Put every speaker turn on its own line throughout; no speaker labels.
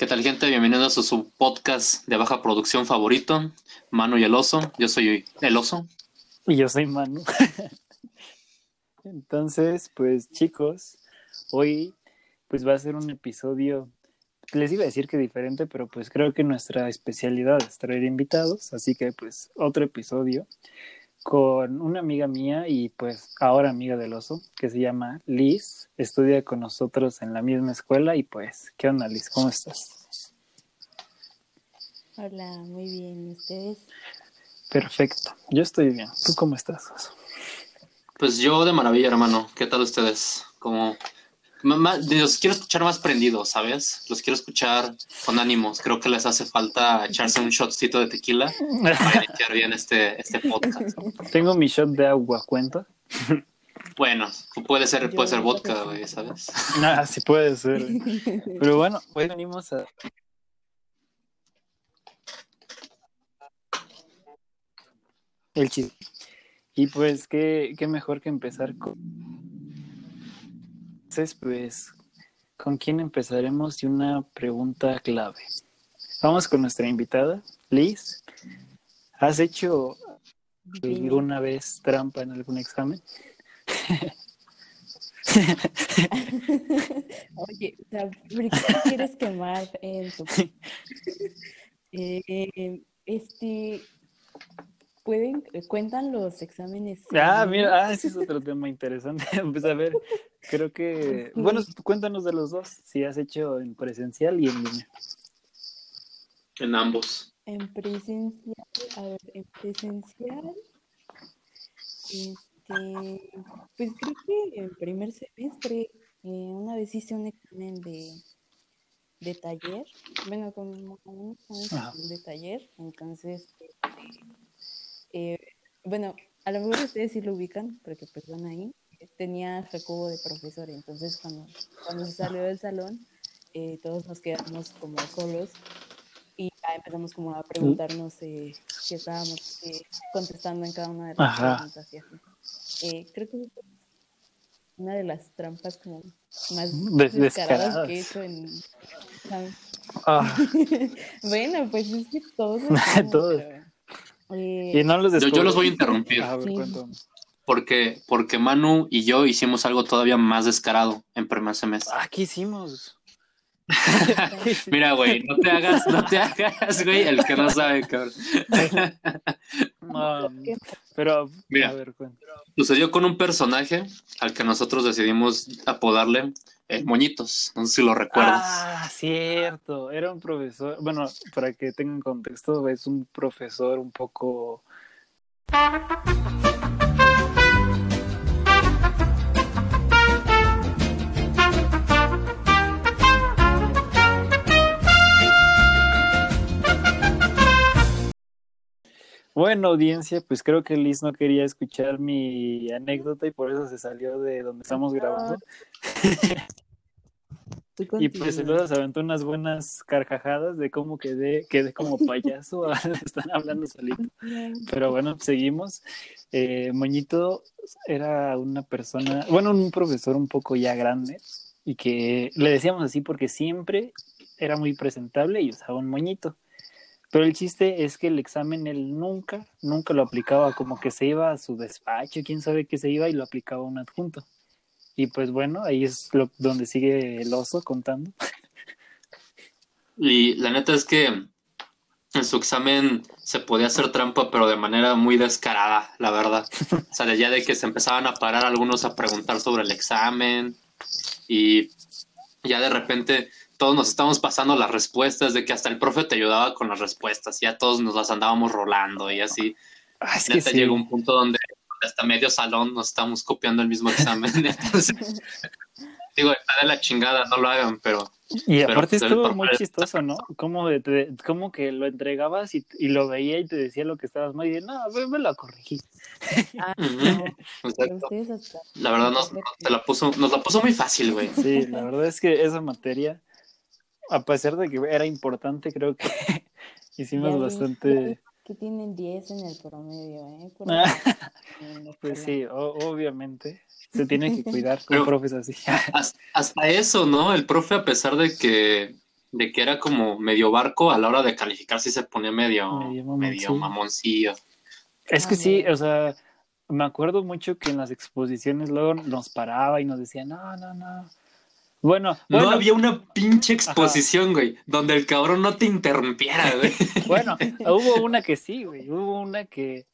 ¿Qué tal, gente? Bienvenidos a su podcast de baja producción favorito, Manu y el Oso. Yo soy el Oso.
Y yo soy Manu. Entonces, pues chicos, hoy pues va a ser un episodio, les iba a decir que diferente, pero pues creo que nuestra especialidad es traer invitados, así que pues otro episodio con una amiga mía y pues ahora amiga del oso, que se llama Liz, estudia con nosotros en la misma escuela y pues, ¿qué onda Liz? ¿Cómo estás?
Hola, muy bien, ¿ustedes?
Perfecto, yo estoy bien. ¿Tú cómo estás? Oso?
Pues yo de maravilla, hermano. ¿Qué tal ustedes? Como los quiero escuchar más prendidos, ¿sabes? Los quiero escuchar con ánimos. Creo que les hace falta echarse un shotcito de tequila para iniciar bien este, este podcast.
Tengo mi shot de agua, ¿cuenta?
Bueno, puede ser, puede ser vodka, güey, ¿sabes?
Ah, sí puede ser. Pero bueno, hoy venimos a... El chiste. Y pues, ¿qué, qué mejor que empezar con... Entonces, pues, ¿con quién empezaremos? Y una pregunta clave. Vamos con nuestra invitada, Liz. ¿Has hecho alguna vez trampa en algún examen?
Oye, ¿por qué quieres quemar? Eh, este, pueden, cuentan los exámenes.
Ah, mira, ah, ese es otro tema interesante. pues a ver, creo que, bueno, cuéntanos de los dos, si has hecho en presencial y en línea.
En ambos.
En presencial, a ver, en presencial, este, pues creo que en primer semestre, eh, una vez hice un examen de, de taller, bueno, como, un de taller, entonces, este, eh, bueno, a lo mejor ustedes sí lo ubican, porque pues van ahí. Tenía recubo de profesor, entonces cuando, cuando se salió del salón, eh, todos nos quedamos como solos y empezamos como a preguntarnos eh, qué estábamos eh, contestando en cada una de las preguntas. Eh, creo que una de las trampas como más
Des
descaradas que he hecho en...
Ah.
bueno, pues es que todos...
todos.
Eh,
y no los
yo, yo, los voy a interrumpir.
A ver,
Sí.
Porque, porque Manu y yo hicimos algo todavía más descarado en primer semestre.
Ah, ¿qué hicimos?
Mira, güey, no te hagas, no te hagas, güey, el que no sabe, cabrón.
No, pero,
Mira.
a ver, cuéntame.
Sucedió con un personaje al que nosotros decidimos apodarle el Moñitos. No sé si lo recuerdas.
Ah, cierto. Era un profesor, bueno, para que tengan contexto, es un profesor un poco... Bueno, audiencia, pues creo que Liz no quería escuchar mi anécdota y por eso se salió de donde estamos grabando. Y pues luego se aventó unas buenas carcajadas de cómo quedé, quedé como payaso, están hablando solito. Pero bueno, seguimos. Eh, Moñito era una persona, bueno, un profesor un poco ya grande y que le decíamos así porque siempre era muy presentable y usaba un moñito. Pero el chiste es que el examen él nunca, nunca lo aplicaba, como que se iba a su despacho, quién sabe qué se iba y lo aplicaba a un adjunto. Y pues bueno, ahí es lo, donde sigue el oso contando.
Y la neta es que en su examen se podía hacer trampa, pero de manera muy descarada, la verdad. O sea, ya de que se empezaban a parar algunos a preguntar sobre el examen y ya de repente todos nos estábamos pasando las respuestas, de que hasta el profe te ayudaba con las respuestas, ya todos nos las andábamos rolando y así.
Ah, es que
Neta
sí.
llegó un punto donde hasta medio salón nos estamos copiando el mismo examen. Entonces, digo, está de la chingada, no lo hagan, pero
Y aparte
pues,
estuvo muy chistoso, ¿no? Como, de, te- como que lo entregabas y, y lo veía y te decía lo que estabas mal y de, no, ve- me lo corregí.
Ah, no,
La verdad nos, nos- te la puso, nos la puso muy fácil, güey.
Sí, la verdad es que esa materia, a pesar de que era importante, creo que hicimos bastante...
que tienen 10 en el promedio, ¿eh?
Pues sí, o- obviamente. Se tiene que cuidar con
Pero-
profes así.
Has- Hasta eso, ¿no? El profe, a pesar de que de que era como medio barco a la hora de calificar si se ponía medio,
Medio
medio,
mamoncillo.
mamoncillo.
Es que sí, o sea, me acuerdo mucho que en las exposiciones luego nos paraba y nos decía, no, no, no. Bueno, bueno,
No había una pinche exposición, güey, donde el cabrón no te interrumpiera, güey.
bueno, hubo una que sí, güey, hubo una que,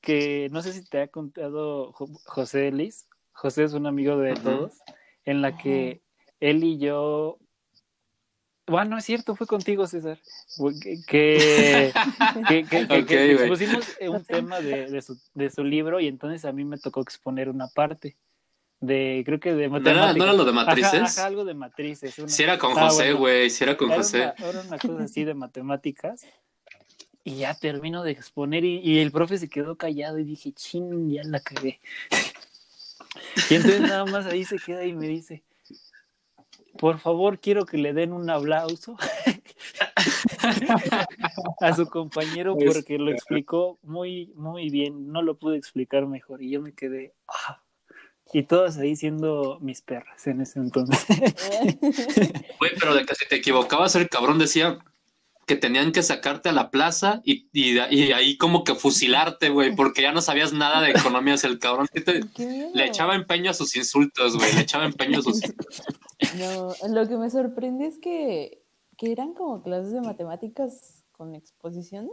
que no sé si te ha contado Jo- José Liz, José es un amigo de todos, en la que él y yo, bueno, no es cierto, fue contigo, César, que, que, expusimos un tema de, de, su, de su libro y entonces a mí me tocó exponer una parte de, creo que de
¿No era,
matemáticas.
no era lo de matrices?
ajá, algo de matrices. una-
Si era con
estaba
José,
bueno.
güey, si era con
Era
José.
una, era una cosa así de matemáticas. Y ya termino de exponer y, y el profe se quedó callado y dije, chin, ya la cagué. Y entonces nada más ahí se queda y me dice, por favor, quiero que le den un aplauso a su compañero porque lo explicó muy, muy bien. No lo pude explicar mejor y yo me quedé, "Ah". Y todos ahí siendo mis perras en ese entonces.
Güey, pero de que si te equivocabas, el cabrón decía que tenían que sacarte a la plaza y, y, y ahí como que fusilarte, güey, porque ya no sabías nada de economías. El cabrón le echaba empeño a sus insultos, güey, le echaba empeño a sus...
No, lo que me sorprende es que, que eran como clases de matemáticas con exposiciones.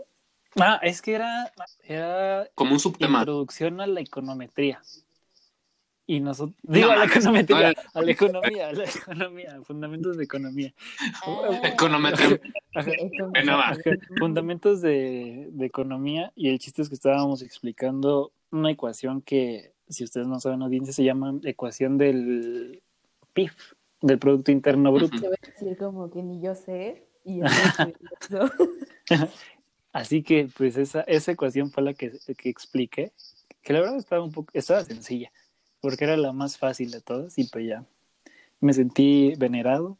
Ah, es que era, era
Como un subtema.
introducción a la econometría. Y nosotros, digo, a la econometría,
no,
a la economía, a la economía, fundamentos de economía.
Econometría.
Fundamentos de, de economía y el chiste es que estábamos explicando una ecuación que, si ustedes no saben audiencia, se llama ecuación del PIB, del Producto Interno Bruto.
Te voy a decir como que ni yo sé. Y yo.
Así que, pues, esa, esa ecuación fue la que, que expliqué, que la verdad estaba un poco, estaba sencilla, porque era la más fácil de todas, y pues ya me sentí venerado,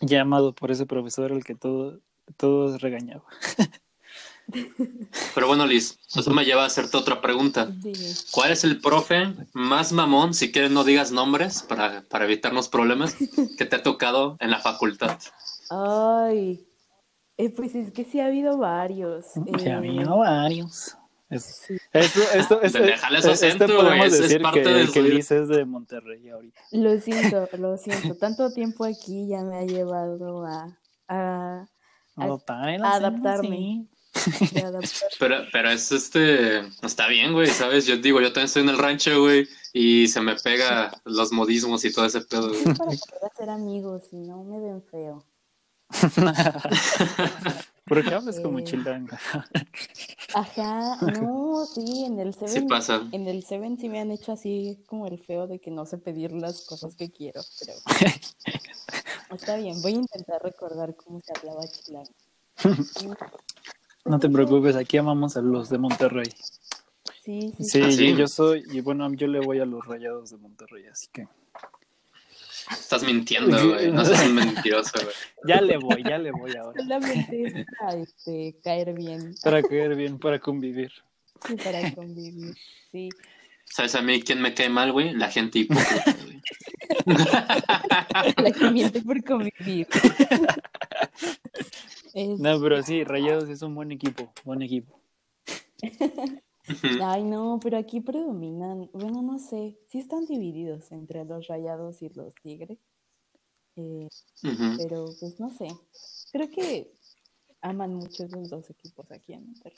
llamado por ese profesor al que todo, todos regañaba.
Pero bueno, Liz, eso me lleva a hacerte otra pregunta. ¿Cuál es el profe más mamón, si quieres no digas nombres para, para evitarnos problemas, que te ha tocado en la facultad?
Ay, eh, pues es que sí ha habido varios.
Que
Eh,
había varios. Es-. Esto, esto, esto, este podemos
ese es
decir
parte
que,
de
que Liz es de Monterrey ahorita.
Lo siento, lo siento. Tanto tiempo aquí ya me ha llevado a, a, a
el
adaptarme.
Pero, pero es este, está bien, güey, ¿sabes? Yo digo, yo también estoy en el rancho, güey, y se me pega los modismos y todo ese pedo, güey.
Para poder hacer amigos y no me ven feo.
¿Por qué hablas como
Eh,
chilanga?
Ajá, no, sí, en el
Sí
Seven,
pasa.
en el Seven sí me han hecho así como el feo de que no sé pedir las cosas que quiero, pero está bien, voy a intentar recordar cómo se hablaba chilango.
No te preocupes, aquí amamos a los de Monterrey.
Sí, sí,
Sí,
¿Ah, sí?
Yo, yo soy, y bueno, yo le voy a los rayados de Monterrey, así que
Estás mintiendo, güey, no seas un mentiroso, güey.
ya le voy, ya le voy ahora.
solamente es para este, caer bien,
Para caer bien, para convivir.
sí, para convivir, sí.
¿Sabes a mí quién me cae mal, güey? La gente hipócrita, güey.
La que miente por convivir.
No, pero sí, Rayados es un buen equipo, buen equipo.
Ay, no, pero aquí predominan, bueno, no sé, sí están divididos entre los rayados y los tigres, eh, pero pues no sé, creo que aman mucho esos dos equipos aquí en Monterrey.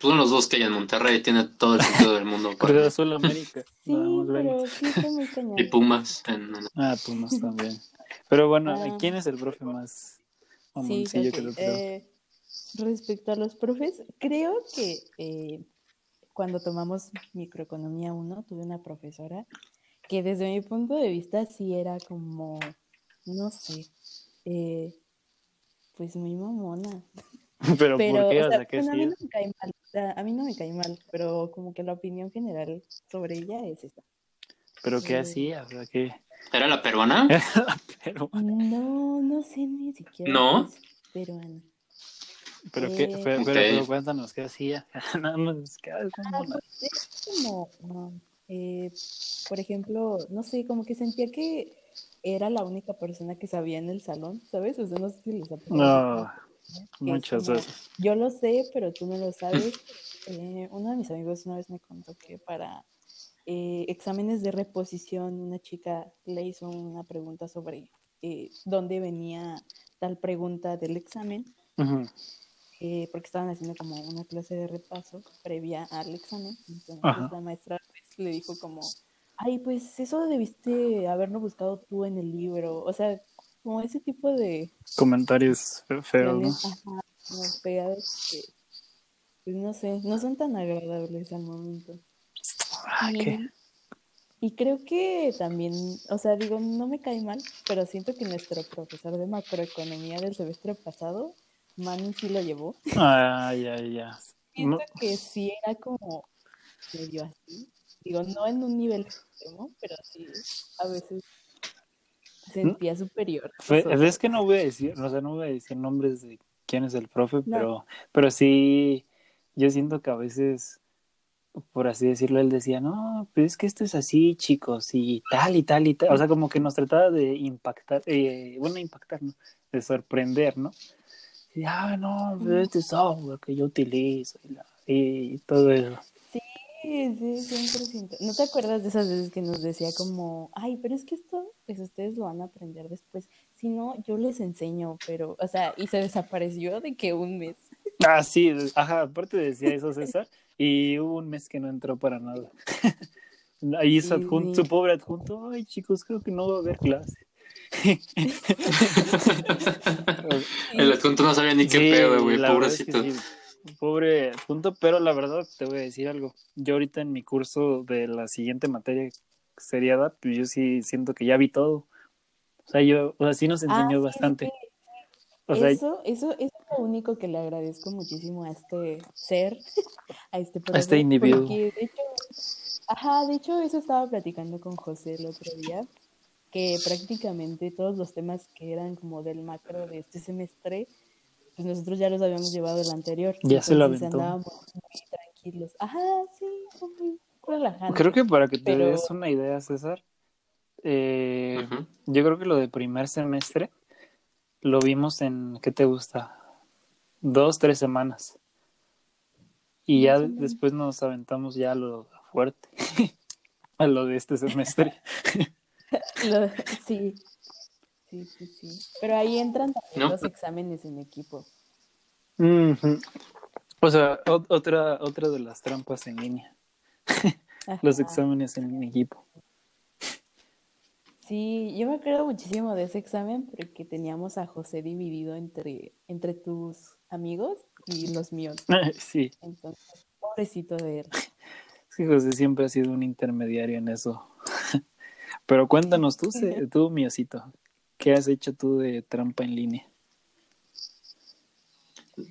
Son los dos que hay en Monterrey, tiene todo el sentido del mundo.
Cruz
para-
Azul América.
Sí,
Vamos,
pero sí muy.
Y Pumas. en-
Ah, Pumas también. Pero bueno,
Ah.
¿quién es el profe más
Sí,
que lo creo?
eh, respecto a los profes, creo que eh, cuando tomamos microeconomía 1, tuve una profesora que desde mi punto de vista sí era como, no sé, eh, pues muy mamona.
Pero,
Pero,
¿por qué?
o
O
sea,
sea, ¿qué
bueno, a mí no me cae mal, o sea, a mí no me cae mal, pero como que la opinión general sobre ella es esta.
¿Pero qué
eh,
hacía? O sea, ¿qué?
¿Era la peruana?
Pero,
No, no sé ni siquiera
¿No?
peruana.
Pero, pero, pero cuéntanos, ¿qué hacía? Nada más, es que, ah,
pues es como, um, eh, por ejemplo, no sé, como que sentía que era la única persona que sabía en el salón, ¿sabes? O sea, no sé si les ha pasado.
No,
que
muchas
como,
veces.
Yo lo sé, pero tú no lo sabes. Eh, uno de mis amigos una vez me contó que para eh, exámenes de reposición una chica le hizo una pregunta sobre eh, dónde venía tal pregunta del examen,
Ujú.
Eh, porque estaban haciendo como una clase de repaso previa al examen. Entonces
Ajá.
la maestra pues, le dijo como, ay, pues eso debiste haberlo buscado tú en el libro. O sea, como ese tipo de
Comentarios fe- feos, ¿no?
Violen- ajá, como pegados que, pues no sé, no son tan agradables al momento.
Ah,
Y,
¿qué?
y creo que también, o sea, digo, no me cae mal, pero siento que nuestro profesor de macroeconomía del semestre pasado, Manu sí lo llevó.
Ah, ya, ya.
Siento
No,
que sí era como medio así. Digo, no en un nivel extremo, pero sí a veces sentía superior.
fue- es que no voy a decir, o sea, no voy a decir nombres de quién es el profe,
No.
pero, pero sí, yo siento que a veces, por así decirlo, él decía, no, pues es que esto es así, chicos, y tal y tal y tal. O sea, como que nos trataba de impactar, eh, bueno, impactar, ¿no? De sorprender, ¿no? Y, ah, no, este software que yo utilizo y, la- y todo eso.
Sí, sí, 100%. ¿No te acuerdas de esas veces que nos decía como, ay, pero es que esto, pues ustedes lo van a aprender después? Si no, yo les enseño, pero, o sea, y se desapareció de que un mes.
Ah, sí, ajá, aparte decía eso César, y hubo un mes que no entró para nada. Ahí su,
Sí,
adjun-
sí.
su pobre adjunto, ay chicos, creo que no va a haber clase.
El adjunto no sabía ni qué
Sí,
pedo, güey,
la verdad es que
pobrecito.
sí, pobre adjunto, pero la verdad te voy a decir algo. Yo ahorita en mi curso de la siguiente materia seriada, pues yo sí siento que ya vi todo. O sea, yo, o sea, sí nos
Ah,
enseñó bastante.
sí,
O sea,
eso, eso, eso es lo único que le agradezco muchísimo a este ser, a este
A este individuo.
Porque de hecho, ajá, de hecho eso estaba platicando con José el otro día, que prácticamente todos los temas que eran como del macro de este semestre, pues nosotros ya los habíamos llevado el anterior.
Ya se lo aventó.
Andábamos muy tranquilos. Ajá, sí, muy relajante.
creo que para que te
pero-
des una idea, César, eh. Yo creo que lo de primer semestre lo vimos en, ¿qué te gusta? Dos, tres semanas. Y ya después nos aventamos ya a lo fuerte, a lo de este semestre.
Lo- sí, sí, sí, sí. Pero ahí entran también
No,
los exámenes en equipo.
O sea, ot- otra, otra de las trampas en línea, los exámenes en equipo.
Sí, yo me acuerdo muchísimo de ese examen porque teníamos a José dividido entre, entre tus amigos y los míos.
Sí,
Entonces, pobrecito de él.
sí, José siempre ha sido un intermediario en eso. Pero cuéntanos tú, Ce- tú, miocito, ¿qué has hecho tú de trampa en línea?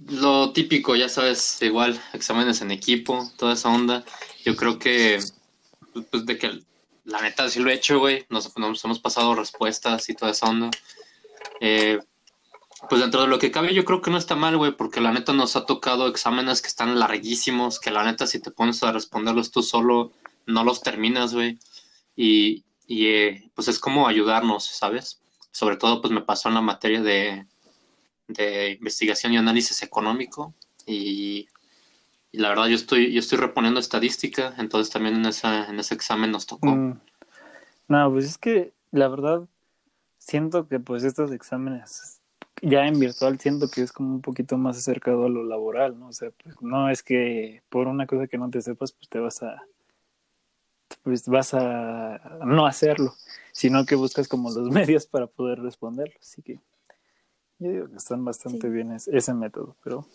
Lo típico, ya sabes, igual, exámenes en equipo, toda esa onda. Yo creo que, pues, de que la neta sí lo he hecho, güey. Nos, nos hemos pasado respuestas y toda esa onda. Eh, pues dentro de lo que cabe, yo creo que no está mal, güey, porque la neta nos ha tocado exámenes que están larguísimos, que la neta, si te pones a responderlos tú solo, no los terminas, güey. Y, y eh, pues es como ayudarnos, ¿sabes? Sobre todo, pues me pasó en la materia de, de investigación y análisis económico y, la verdad yo estoy yo estoy reponiendo estadística entonces también en esa en ese examen nos tocó
Mm, No, pues es que la verdad siento que pues estos exámenes ya en virtual siento que es como un poquito más acercado a lo laboral, ¿no? O sea, pues no es que por una cosa que no te sepas pues te vas a pues vas a no hacerlo, sino que buscas como los medios para poder responderlo, así que yo digo que están bastante
Sí.
bien ese, ese método, pero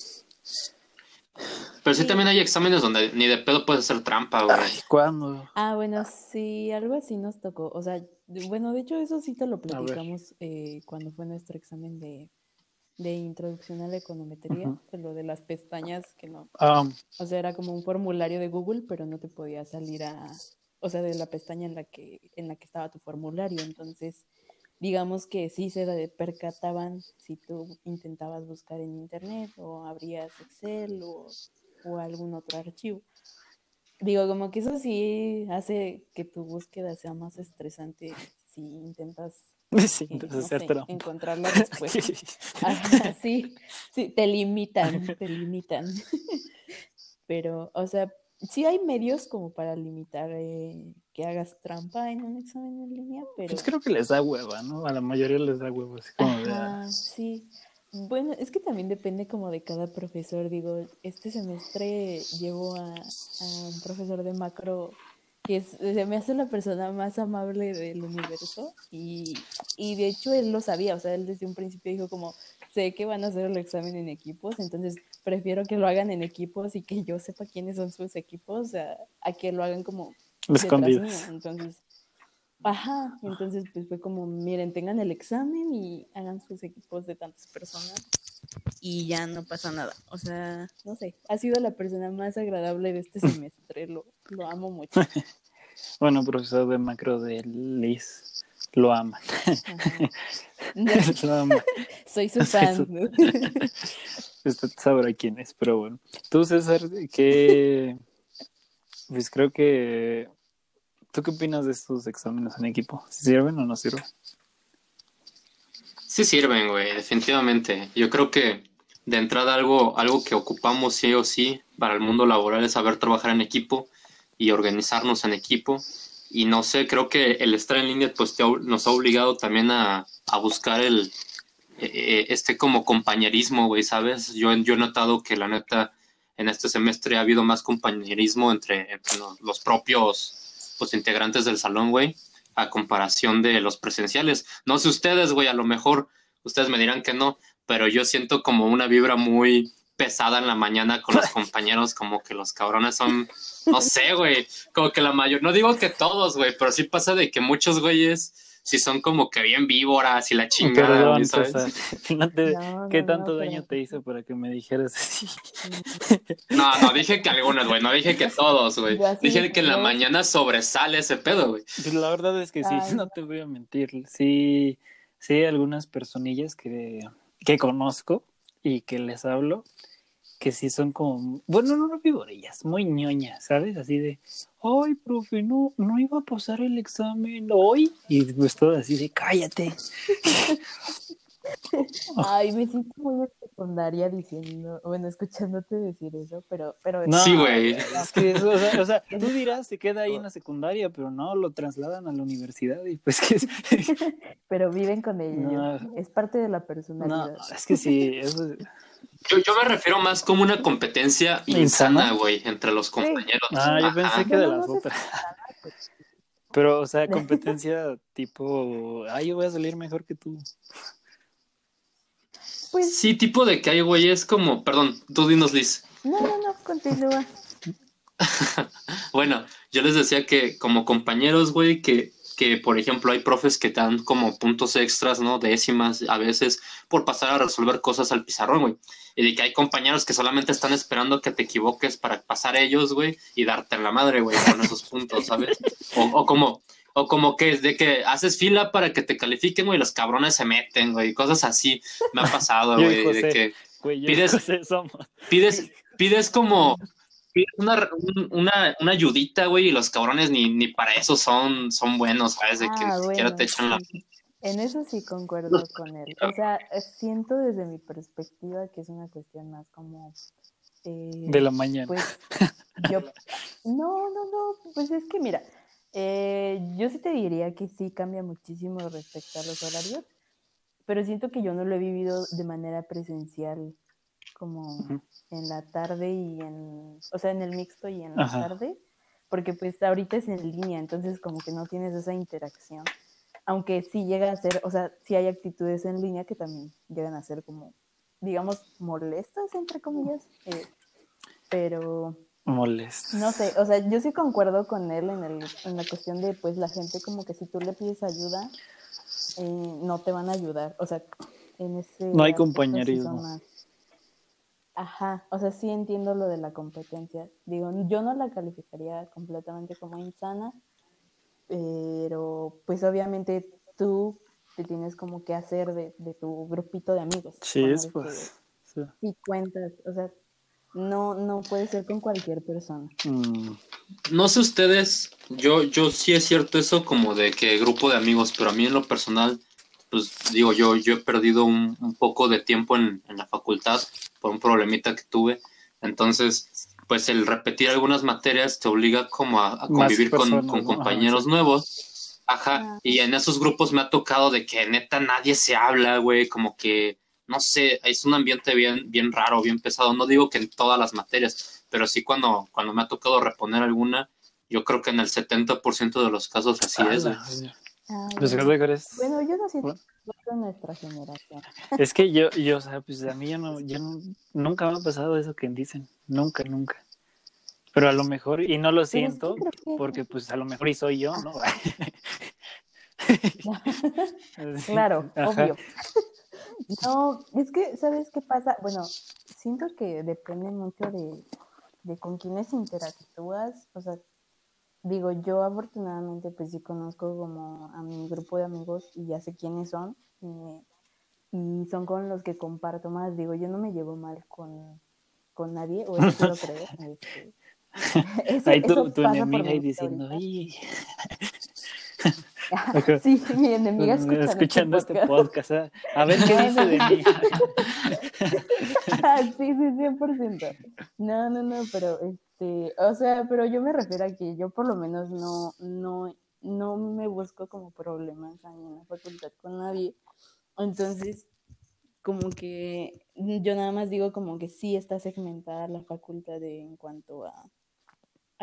pero sí,
Sí.
también hay exámenes donde ni de pedo puedes hacer trampa güey
ay, ¿cuándo?
Ah, bueno, sí, algo así nos tocó. O sea, bueno, de hecho eso sí te lo platicamos eh, cuando fue nuestro examen de, de introducción a la econometría, lo de las pestañas que no,
Ah,
o sea, era como un formulario de Google, pero no te podía salir a, o sea, de la pestaña en la que, en la que estaba tu formulario. Entonces, digamos que sí se de- percataban si tú intentabas buscar en internet o abrías Excel o, o algún otro archivo. Digo, como que eso sí hace que tu búsqueda sea más estresante si intentas
Sí,
eh, no sé,
trampa.
encontrar la respuesta. Ajá, sí, sí, te limitan, te limitan. Pero, o sea, sí hay medios como para limitar eh, que hagas trampa en un examen en línea, pero...
Pues creo que les da hueva, ¿no? A la mayoría les da hueva, así como de,
Ajá, sí. Bueno, es que también depende como de cada profesor. Digo, este semestre llevo a, a un profesor de macro que es, se me hace la persona más amable del universo y, y de hecho él lo sabía, o sea, él desde un principio dijo como, sé que van a hacer el examen en equipos, entonces prefiero que lo hagan en equipos y que yo sepa quiénes son sus equipos a, a que lo hagan como
escondidas.
Entonces, ajá, entonces pues fue como, miren, tengan el examen y hagan sus equipos de tantas personas y ya no pasa nada. O sea, no sé, ha sido la persona más agradable de este semestre, lo, lo amo mucho.
Bueno, profesor de macro de Liz, lo ama. Lo ama.
Soy su
Soy
fan.
Usted sabrá quién es, pero bueno. Tú, César, ¿qué? Pues creo que... ¿Tú qué opinas de estos exámenes en equipo? ¿Si ¿Sirven o no sirven?
Sí sirven, güey, definitivamente. Yo creo que de entrada algo, algo que ocupamos sí o sí para el mundo laboral es saber trabajar en equipo y organizarnos en equipo. Y no sé, creo que el estar en línea pues te ha- nos ha obligado también a, a buscar el eh, este como compañerismo, güey, ¿sabes? Yo, yo he notado que la neta en este semestre ha habido más compañerismo entre, entre los- los propios pues integrantes del salón, güey, a comparación de los presenciales. No sé ustedes, güey, a lo mejor ustedes me dirán que no, pero yo siento como una vibra muy pesada en la mañana con los compañeros, como que los cabrones son, no sé, güey, como que la mayor, no digo que todos, güey, pero sí pasa de que muchos güeyes sí son como que bien víboras y la chingada,
Perdón,
güey, ¿sabes?
César. No te-
No,
¿Qué
no,
tanto
no,
daño
pero-
te hizo para que me dijeras así?
No, no, dije que algunos, güey, no dije que todos, güey. Dije que en la mañana sobresale ese pedo, güey.
Pues la verdad es que sí,
Ay,
no te voy a mentir. Sí, sí hay algunas personillas que, que conozco y que les hablo que sí son como, bueno, no, no vivorillas, muy ñoñas, ¿sabes? Así de, ay, profe, no, no iba a pasar el examen hoy. Y pues todo así de, cállate.
Ay, me siento muy en secundaria diciendo, bueno, escuchándote decir eso, pero, pero
No,
Sí, güey.
Es que eso, o sea, o sea, tú dirás, se queda ahí en la secundaria, pero no, lo trasladan a la universidad y pues que es-
pero viven con ello.
No.
Es parte de la
no,
personalidad.
es que sí, eso es-
Yo, yo me refiero más como una competencia
¿Insana?
güey, entre los compañeros.
Ah, yo pensé que de las
no
otras. Pero, o sea, competencia tipo, ay, yo voy a salir mejor que tú.
Pues,
Sí, tipo de que hay güeyes como, perdón, tú dinos, Liz.
no, no, no, continúa.
Bueno, yo les decía que como compañeros, güey, que, que por ejemplo hay profes que te dan como puntos extras, ¿no? Décimas a veces por pasar a resolver cosas al pizarrón, güey. Y de que hay compañeros que solamente están esperando que te equivoques para pasar ellos, güey, y darte la madre, güey, con esos puntos, ¿sabes? O, o como, o como que es de que haces fila para que te califiquen, güey, y los cabrones se meten, güey, cosas así me ha pasado, güey, de que
Güey,
Pides- pides, pides como pides una, un- una, una ayudita, güey, y los cabrones ni, ni para eso son, son buenos, ¿sabes? De que
Ah,
ni siquiera
bueno,
te echan la...
En eso sí concuerdo con él. O sea, siento desde mi perspectiva que es una cuestión más como... eh,
De la mañana.
Pues yo... No, no, no, pues es que mira, eh, yo sí te diría que sí cambia muchísimo respecto a los horarios, pero siento que yo no lo he vivido de manera presencial como en la tarde y en... O sea, en el mixto y en la
Ajá.
tarde, porque pues ahorita es en línea, entonces como que no tienes esa interacción aunque sí llega a ser, o sea, sí hay actitudes en línea que también llegan a ser como, digamos, molestas, entre comillas, eh, pero
Molesto.
no sé, o sea, yo sí concuerdo con él en, el, en la cuestión de, pues, la gente como que si tú le pides ayuda, eh, no te van a ayudar, o sea, en ese...
No hay compañerismo.
más- Ajá, o sea, sí entiendo lo de la competencia. Digo, yo no la calificaría completamente como insana, pero pues obviamente tú te tienes como que hacer de, de tu grupito de amigos.
Sí, es pues.
que sí cuentas, o sea, no, no puede ser con cualquier persona.
Mm,
No sé ustedes, yo, yo sí es cierto eso como de que grupo de amigos, pero a mí en lo personal pues digo, yo, yo he perdido un, un poco de tiempo en, en, la facultad por un problemita que tuve. Entonces, pues el repetir algunas materias te obliga como a, a convivir personas, con, con ¿no? compañeros Ajá, nuevos. Ajá, y en esos grupos me ha tocado de que neta nadie se habla, güey, como que, no sé, es un ambiente bien, bien raro, bien pesado. No digo que en todas las materias, pero sí cuando, cuando me ha tocado reponer alguna, yo creo que en el 70% de los casos así ah, es, güey.
Ah, bueno. bueno, yo no siento bueno. nuestra generación.
Es que yo, yo, o sea, pues a mí yo no, yo no, nunca me ha pasado eso que dicen, nunca, nunca. Pero a lo mejor, y no lo siento, que... porque pues a lo mejor y soy yo, ¿no?
claro, Ajá. obvio. No, es que, ¿sabes qué pasa? Bueno, siento que depende mucho de, de con quiénes interactúas, o sea, digo, yo afortunadamente pues sí conozco como a mi grupo de amigos y ya sé quiénes son eh, y son con los que comparto más. Digo, yo no me llevo mal con, con nadie, o eso quiero creer.
Este, eso, Ahí tu, tu enemiga ahí diciendo, ¡ay!
sí, mi enemiga escuchando,
escuchando este podcast. ¿eh? A ver qué dice de mí.
sí, sí, 100%. No, no, no, pero este, o sea, pero yo me refiero a que yo por lo menos no, no, no me busco como problemas en la facultad con nadie. Entonces, como que yo nada más digo como que sí está segmentada la facultad de, en cuanto a,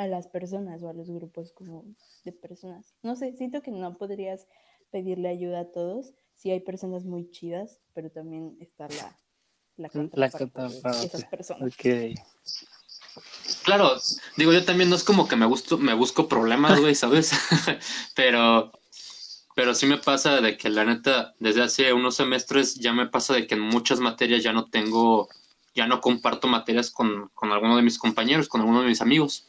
a las personas o a los grupos como de personas. No sé, siento que no podrías pedirle ayuda a todos. Sí hay personas muy chidas, pero también está la la,
la
de esas personas.
Okay.
Claro, digo, yo también no es como que me, gusto, me busco problemas, güey, ¿sabes? pero, pero sí me pasa de que la neta, desde hace unos semestres ya me pasa de que en muchas materias ya no tengo, ya no comparto materias con, con alguno de mis compañeros, con alguno de mis amigos.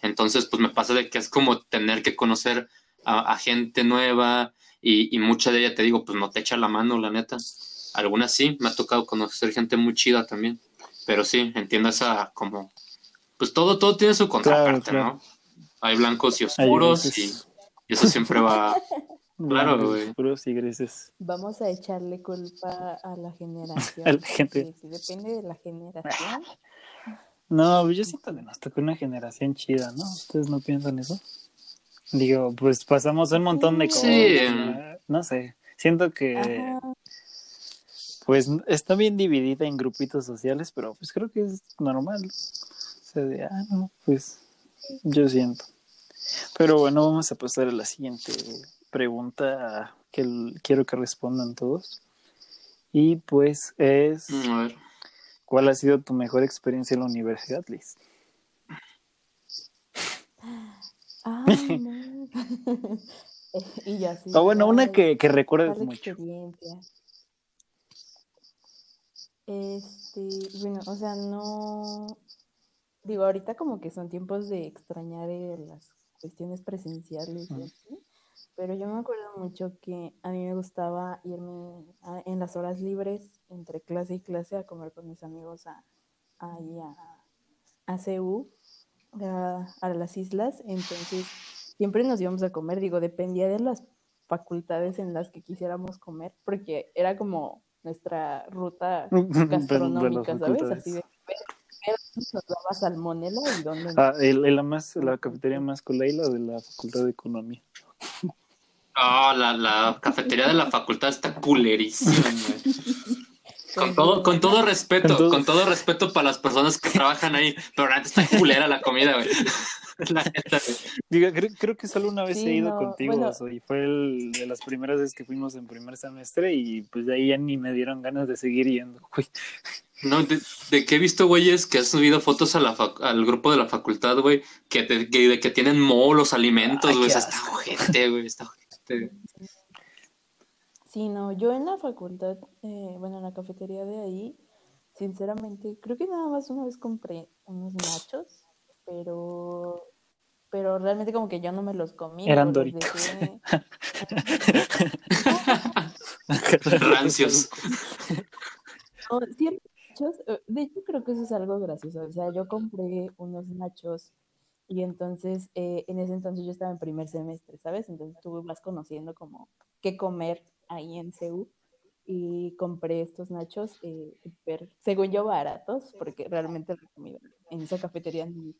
Entonces, pues me pasa de que es como tener que conocer a, a gente nueva y, y, mucha de ella, te digo, pues no te echa la mano, la neta. Algunas sí, me ha tocado conocer gente muy chida también. Pero sí, entiendo esa como pues todo, todo tiene su contraparte, claro, claro. ¿no? Hay blancos y oscuros y, y, eso siempre va. claro, güey.
Oscuros y grises.
Vamos a echarle culpa a la generación.
a la gente.
Si depende de la generación.
No, yo siento que nos tocó una generación chida, ¿no? ¿Ustedes no piensan eso? Digo, pues pasamos un montón de cosas. Sí. No sé. Siento que. Ajá. Pues está bien dividida en grupitos sociales, pero pues creo que es normal de, ah, no, pues yo siento. Pero bueno, vamos a pasar a la siguiente pregunta que quiero que respondan todos. Y pues es,
a ver.
¿Cuál ha sido tu mejor experiencia en la universidad, Liz?
Ah, no. y ya sí.
O bueno, una que, que recuerdes mucho.
Este, bueno, o sea, no, digo, ahorita como que son tiempos de extrañar eh, las cuestiones presenciales y así, pero yo me acuerdo mucho que a mí me gustaba irme a, en las horas libres entre clase y clase a comer con mis amigos a, ahí a, a CU, a, a las islas, entonces siempre nos íbamos a comer, digo, dependía de las facultades en las que quisiéramos comer, porque era como nuestra ruta gastronómica, ¿sabes? Así de nos daba salmonela y dónde
ah, el, el, la más la cafetería más coleila de la facultad de economía
oh, la, la cafetería de la facultad está culerísima con todo, con todo respeto, con todo... con todo... respeto para las personas que trabajan ahí, pero antes está culera la comida, güey. La
neta, Diga, creo, creo, que solo una vez sí, he ido no, contigo, bueno. Y fue el, de las primeras veces que fuimos en primer semestre y pues de ahí ya ni me dieron ganas de seguir yendo, güey.
No, de, de, que he visto, güeyes, que has subido fotos a la al grupo de la facultad, güey, que, te, que, de que tienen mo los alimentos, güey, está gente, güey, está gente.
Sí, no, yo en la facultad, eh, bueno, en la cafetería de ahí, sinceramente, creo que nada más una vez compré unos nachos, pero pero realmente como que yo no me los comí.
Eran doritos.
Rancios.
No, sí, eh, de hecho creo que eso es algo gracioso. O sea, yo compré unos nachos y entonces, eh, en ese entonces yo estaba en primer semestre, ¿sabes? Entonces tú vas conociendo como qué comer ahí en Ceú y compré estos nachos eh, súper, según yo, baratos, porque realmente la comida en esa cafetería no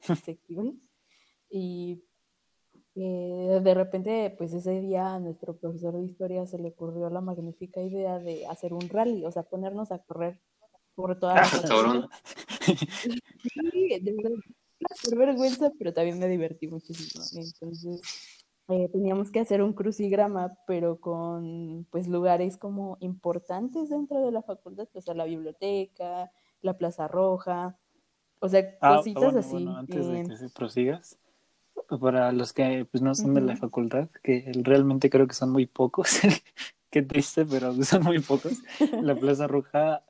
es accesible. Y eh, de repente, pues ese día a nuestro profesor de historia se le ocurrió la magnífica idea de hacer un rally, o sea, ponernos a correr por toda la
Ah, cabrón.
Sí, de verdad, por vergüenza, pero también me divertí muchísimo. Entonces, eh, teníamos que hacer un crucigrama, pero con pues lugares como importantes dentro de la facultad, o sea, la biblioteca, la Plaza Roja, o sea,
Ah,
cositas
bueno,
así.
bueno, antes de
eh,
que se prosigas, para los que pues, no son de la facultad, que realmente creo que son muy pocos, qué triste, pero son muy pocos. La Plaza Roja,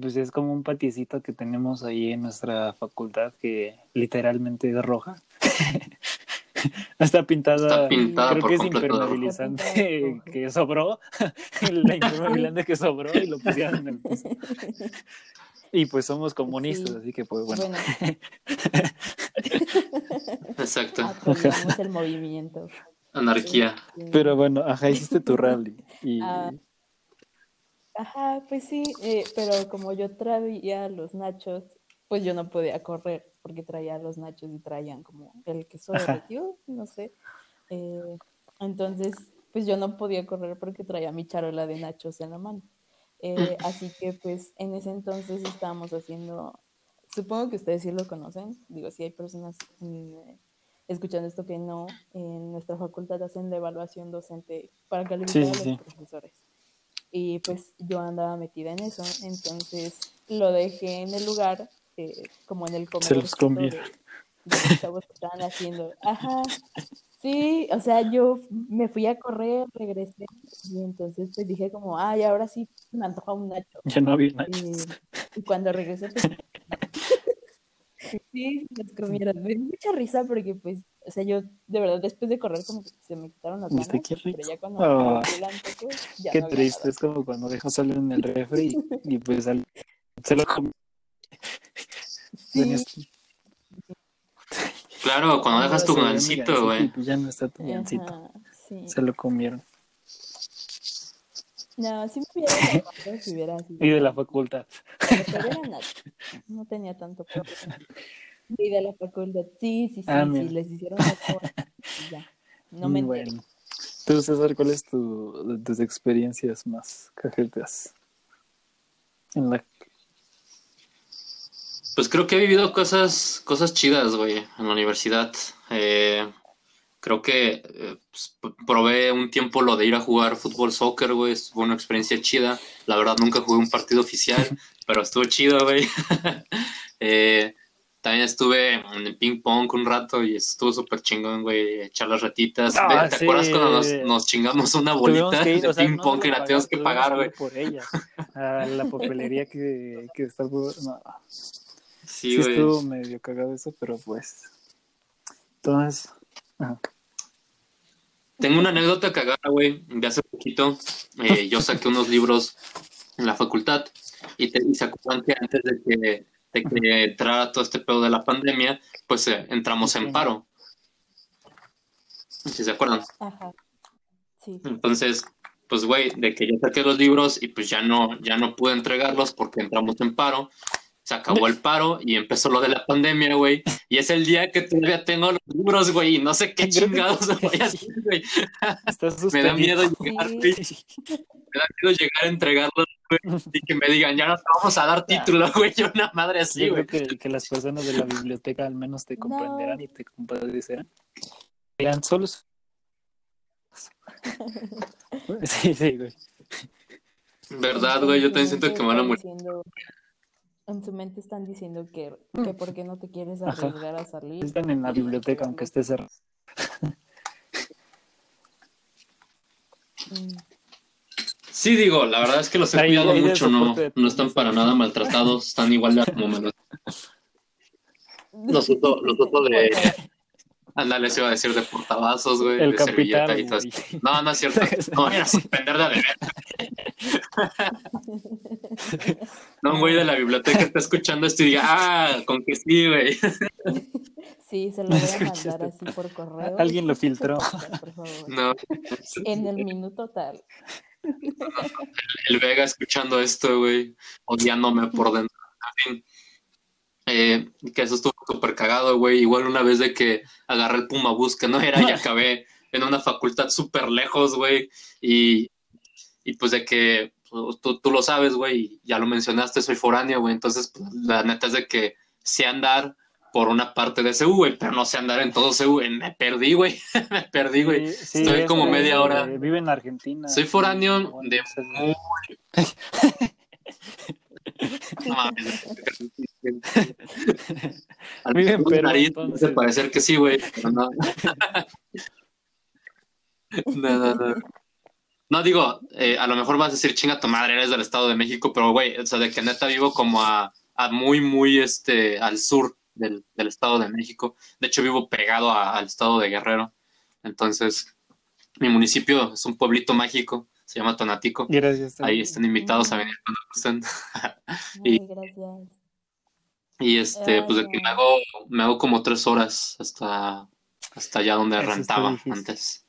pues es como un patiecito que tenemos ahí en nuestra facultad que literalmente es roja. Está pintada,
Está pintada
creo
por
que es impermeabilizante que sobró, la impermeabilizante que sobró y lo pusieron en el piso. Y pues somos comunistas,
Sí.
así que pues bueno.
bueno,
Exacto.
apoyamos el movimiento.
Anarquía.
Pero bueno, ajá, hiciste tu rally. Y
Ah. Ajá, pues sí, eh, pero como yo traía los nachos, pues yo no podía correr porque traía los nachos y traían como el queso
Ajá.
derretido, no sé. Eh, entonces, pues yo no podía correr porque traía mi charola de nachos en la mano. Eh, así que pues en ese entonces estábamos haciendo, supongo que ustedes sí lo conocen, digo, si hay personas eh, escuchando esto que no, en nuestra facultad hacen la evaluación docente para calificar
Sí,
a
sí,
los
sí.
profesores. Y pues yo andaba metida en eso, entonces lo dejé en el lugar, eh, como en el comedor
Se los comieron.
de, de los chavos que estaban haciendo. Ajá, sí, o sea, yo me fui a correr, regresé, y entonces pues dije como, ay, ahora sí me antoja un nacho.
ya no había.
Eh, y cuando regresé, pues, sí, se los comieron. Me dio mucha risa porque, pues, o sea, yo de verdad después de correr como que se me quitaron las
¿Viste
ganas,
qué
pero
rico?
ya cuando antojo, ya
Qué
no
triste,
nada.
es como cuando dejas algo en el refri y, y pues al- se lo comes.
Sí,
Claro, cuando dejas tu gancito, güey.
pues ya no está tu gancito.
sí.
Se lo comieron.
No, sí me hubiera si hubiera sido.
Y de la facultad.
Pero era no tenía tanto problema. Y de la facultad, sí, sí, sí,
Ah,
sí, les hicieron ya. No me
Mm,
enteré.
bueno. Tú, César, ¿cuál es tu, tus experiencias más cajeteas? En la...
Pues creo que he vivido cosas, cosas chidas, güey, en la universidad. Eh, creo que eh, pues, probé un tiempo lo de ir a jugar fútbol, soccer, güey. Fue una experiencia chida. La verdad, nunca jugué un partido oficial, pero estuvo chido, güey. Eh, también estuve en el ping pong un rato y estuvo súper chingón, güey, echar las retitas.
Ah,
¿Te
sí.
acuerdas cuando nos, nos chingamos una bolita
ir,
de
o sea,
ping
no
pong que la tuvimos que pagar, güey?
por ella. A la papelería que, que está... No,
Sí,
sí
güey.
estuvo medio cagado eso, pero pues... Entonces... ajá.
Tengo una anécdota cagada, güey, de hace poquito. Eh, yo saqué unos libros en la facultad y, te, y se acuerdan que antes de que, de que entrara todo este pedo de la pandemia, pues eh, entramos en paro. Si se acuerdan.
Ajá. Sí.
Entonces, pues, güey, de que yo saqué los libros y pues ya no, ya no pude entregarlos porque entramos en paro. Se acabó el paro y empezó lo de la pandemia, güey. Y es el día que todavía tengo los libros, güey, y no sé qué chingados voy a hacer, güey. Me da miedo llegar, güey. Me da miedo llegar a entregarlos, güey, y que me digan, ya no te vamos a dar título, güey. Yo una madre así, güey.
creo que, que las personas de la biblioteca al menos te
No.
comprenderán y te compadecerán. Eran solos. Sí, sí, güey.
Verdad, güey, yo también siento que me van a morir.
En su mente están diciendo que, que por qué no te quieres
Ajá.
arriesgar a salir.
Están en la biblioteca aunque esté cerrado.
Mm,
Sí, digo, la verdad es que los he
Ahí-
cuidado
ahí
mucho, no, no están para nada maltratados, están igual de como menos. Los uso, los uso de, ándale, se iba a decir de portavasos, güey,
El
de servilleta
capital,
y todo eso. No, no es cierto, no vayan a suspender de deber. No, un güey de la biblioteca está escuchando esto y diga, ah, con que sí, güey.
Sí, se lo voy a
Escuchaste.
mandar así por correo.
Alguien lo filtró.
Por favor.
No,
En el minuto tal.
el Vega escuchando esto, güey, odiándome por dentro. En fin, eh, que eso estuvo súper cagado, güey. Igual una vez de que agarré el Puma Bus, que no era, y acabé en una facultad súper lejos, güey. Y, y pues de que pues, tú, tú lo sabes, güey, ya lo mencionaste, soy foráneo, güey. Entonces, pues, la neta es de que sé andar por una parte de CU, güey, pero no sé andar en todo CU. güey. Me perdí, güey. Me perdí, güey.
Sí, sí,
Estoy
es
como media hora.
Vive en Argentina.
Soy foráneo
Bueno,
de muy... Al
Vive en
menos
Perú,
nariz
entonces.
Puede parecer que sí, güey, pero no. No, no, no. No, digo, eh, a lo mejor vas a decir, chinga tu madre, eres del Estado de México, pero güey, o sea, de que neta vivo como a, a muy, muy, este, al sur del, del Estado de México. De hecho, vivo pegado a- al Estado de Guerrero. Entonces, mi municipio es un pueblito mágico, se llama Tonatico.
Gracias.
Ahí están invitados a venir cuando gusten. Y-
gracias.
Y este, pues de que me hago, me hago como tres horas hasta, hasta allá donde
Eso
rentaba antes.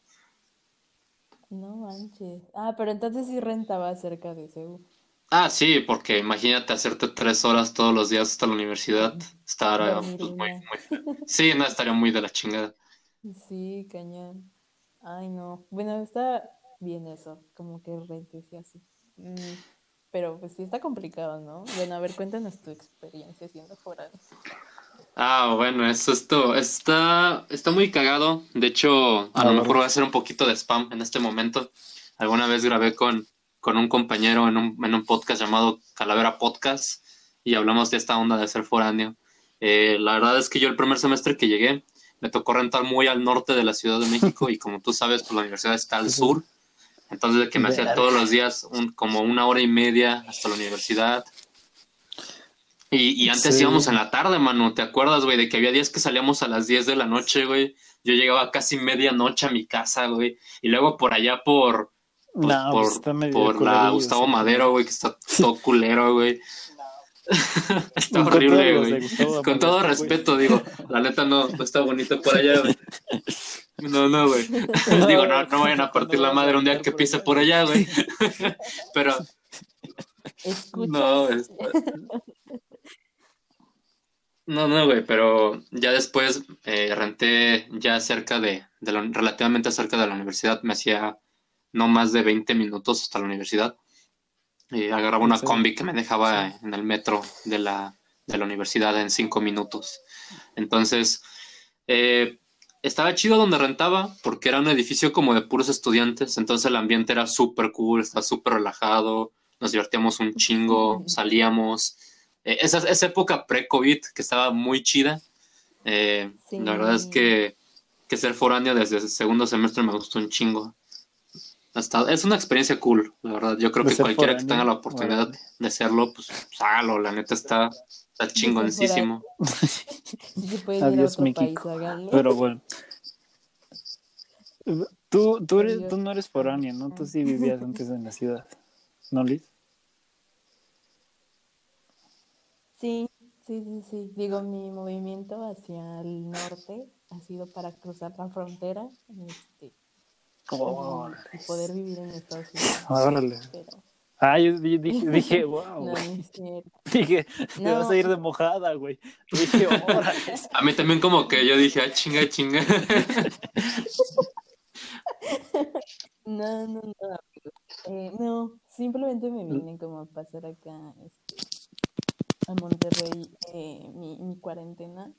No manches. Ah, pero entonces sí rentaba cerca de Seúl.
Ah, sí, porque imagínate hacerte tres horas todos los días hasta la universidad. Estar eh, pues, muy, muy- Sí, no, estaría muy de la chingada.
Sí, cañón. Ay, no. Bueno, está bien eso, como que rentes y así. Mm, pero pues sí está complicado, ¿no? Bueno, a ver, cuéntanos tu experiencia siendo foráneo.
Ah, bueno, eso esto está, está muy cagado. De hecho, a lo
ver.
mejor voy a hacer un poquito de spam en este momento. Alguna vez grabé con, con un compañero en un, en un podcast llamado Calavera Podcast y hablamos de esta onda de ser foráneo. Eh, la verdad es que yo el primer semestre que llegué me tocó rentar muy al norte de la Ciudad de México y como tú sabes, pues la universidad está al sur. Entonces, que me hacía todos los días un, como una hora y media hasta la universidad. Y, y antes
Sí.
íbamos en la tarde, mano, ¿te acuerdas, güey? De que había días que salíamos a las 10 de la noche, güey. Yo llegaba casi medianoche a mi casa, güey. Y luego por allá por, pues,
no,
por,
pues medio
por la Gustavo
sí.
Madero, güey, que está todo culero, güey. está
Con
horrible, güey. Con todo respeto, digo, la neta no, no está bonito por allá, güey. No, no, güey. Digo, no, no vayan a partir la madre un día que pise por allá, güey. Pero,
¿Escuchas?
no, es- No, no, güey, pero ya después eh, renté ya cerca de, de la- relativamente cerca de la universidad, me hacía no más de 20 minutos hasta la universidad. Agarraba una
Sí.
combi que me dejaba en el metro de la, de la universidad en cinco minutos. Entonces, eh, estaba chido donde rentaba porque era un edificio como de puros estudiantes, entonces el ambiente era súper cool, estaba súper relajado, nos divertíamos un chingo, salíamos. Eh, esa, esa época pre-COVID que estaba muy chida. eh,
Sí.
La verdad es que, que ser foráneo desde el segundo semestre me gustó un chingo. Hasta, es una experiencia cool, la verdad. Yo creo
¿De
que cualquiera que tenga la oportunidad de hacerlo, pues, pues, hágalo. La neta está, está chingoncísimo.
Adiós, mi
país.
Pero bueno. Tú, tú, eres, tú no eres foráneo, ¿no? Tú sí vivías antes en la ciudad. ¿No, Liz?
Sí, sí, sí, sí. Digo, mi movimiento hacia el norte ha sido para cruzar la frontera este, y, y poder vivir en Estados Unidos.
Órale.
Pero
Ah, yo di- dije, dije wow,
no, no.
Dije, te
No.
vas a ir de mojada, güey. Dije, órale.
A mí también como que yo dije, ah, chinga, chinga.
No, no, no. Eh, no, simplemente me vine como a pasar acá este, a Monterrey eh, mi, mi cuarentena.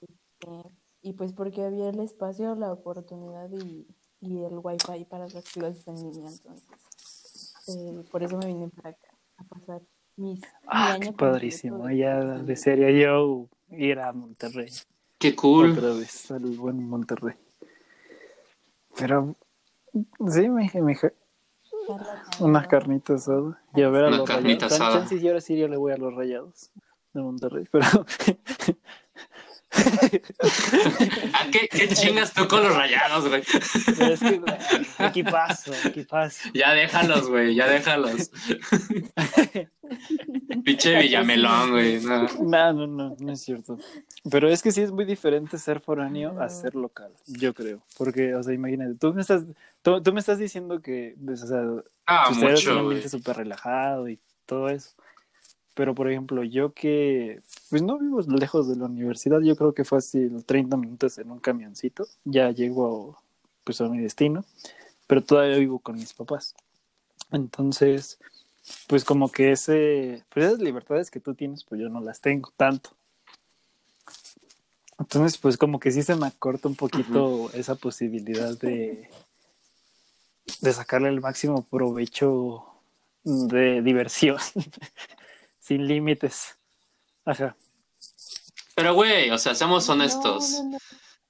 Este, y pues porque había el espacio, la oportunidad y, y el wifi para las clases en línea. Entonces, eh, por eso me vine para acá a pasar mis, mi
Ah,
año
qué padrísimo.
de
Ya desearía yo ir a Monterrey.
Qué cool.
Otra vez, al buen Monterrey. Pero, sí, me, me, unas carnitas asadas y a ver a
Una
los
carnita
rayados.
asada.
Chances y ahora sí yo le voy a los rayados de Monterrey, pero
¿A qué, qué chingas tú con los rayados, güey?
es que equipazo, equipazo.
Ya déjalos, güey, ya déjalos. Pinche Villamelón, güey. No.
No, no, no, no es cierto. Pero es que sí es muy diferente ser foráneo a ser local, yo creo. Porque, o sea, imagínate, tú me estás, tú, tú me estás diciendo que, pues, o sea,
Ah,
un
mucho, güey.
ambiente súper relajado y todo eso. Pero, por ejemplo, yo que, pues no vivo lejos de la universidad, yo creo que fue así los 30 minutos en un camioncito, ya llego pues a mi destino, pero todavía vivo con mis papás. Entonces, pues como que ese, pues esas libertades que tú tienes, pues yo no las tengo tanto. Entonces, pues como que sí se me acorta un poquito esa posibilidad de, de sacarle el máximo provecho de diversión sin límites. Ajá.
Pero, güey, o sea, seamos honestos.
No, no, no.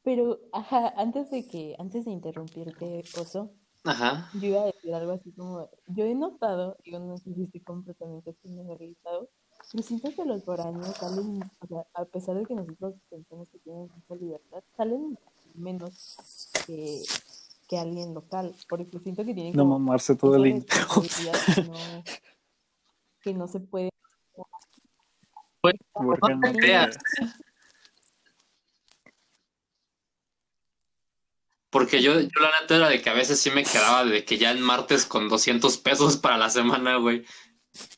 Pero, ajá, antes de que, antes de interrumpirte, Oso,
Ajá.
yo iba a decir algo así como, yo he notado, digo, no sé si estoy completamente generalizado, pero siento que los foráneos salen, o sea, a pesar de que nosotros pensamos que tienen mucha libertad, salen menos que, que alguien local, porque siento que tienen
No
como
mamarse todo el
que no, que no se puede
Pues,
Porque
no
no
te creas. Porque yo, yo la neta era de que a veces sí me quedaba de que ya en martes con 200 pesos para la semana, güey.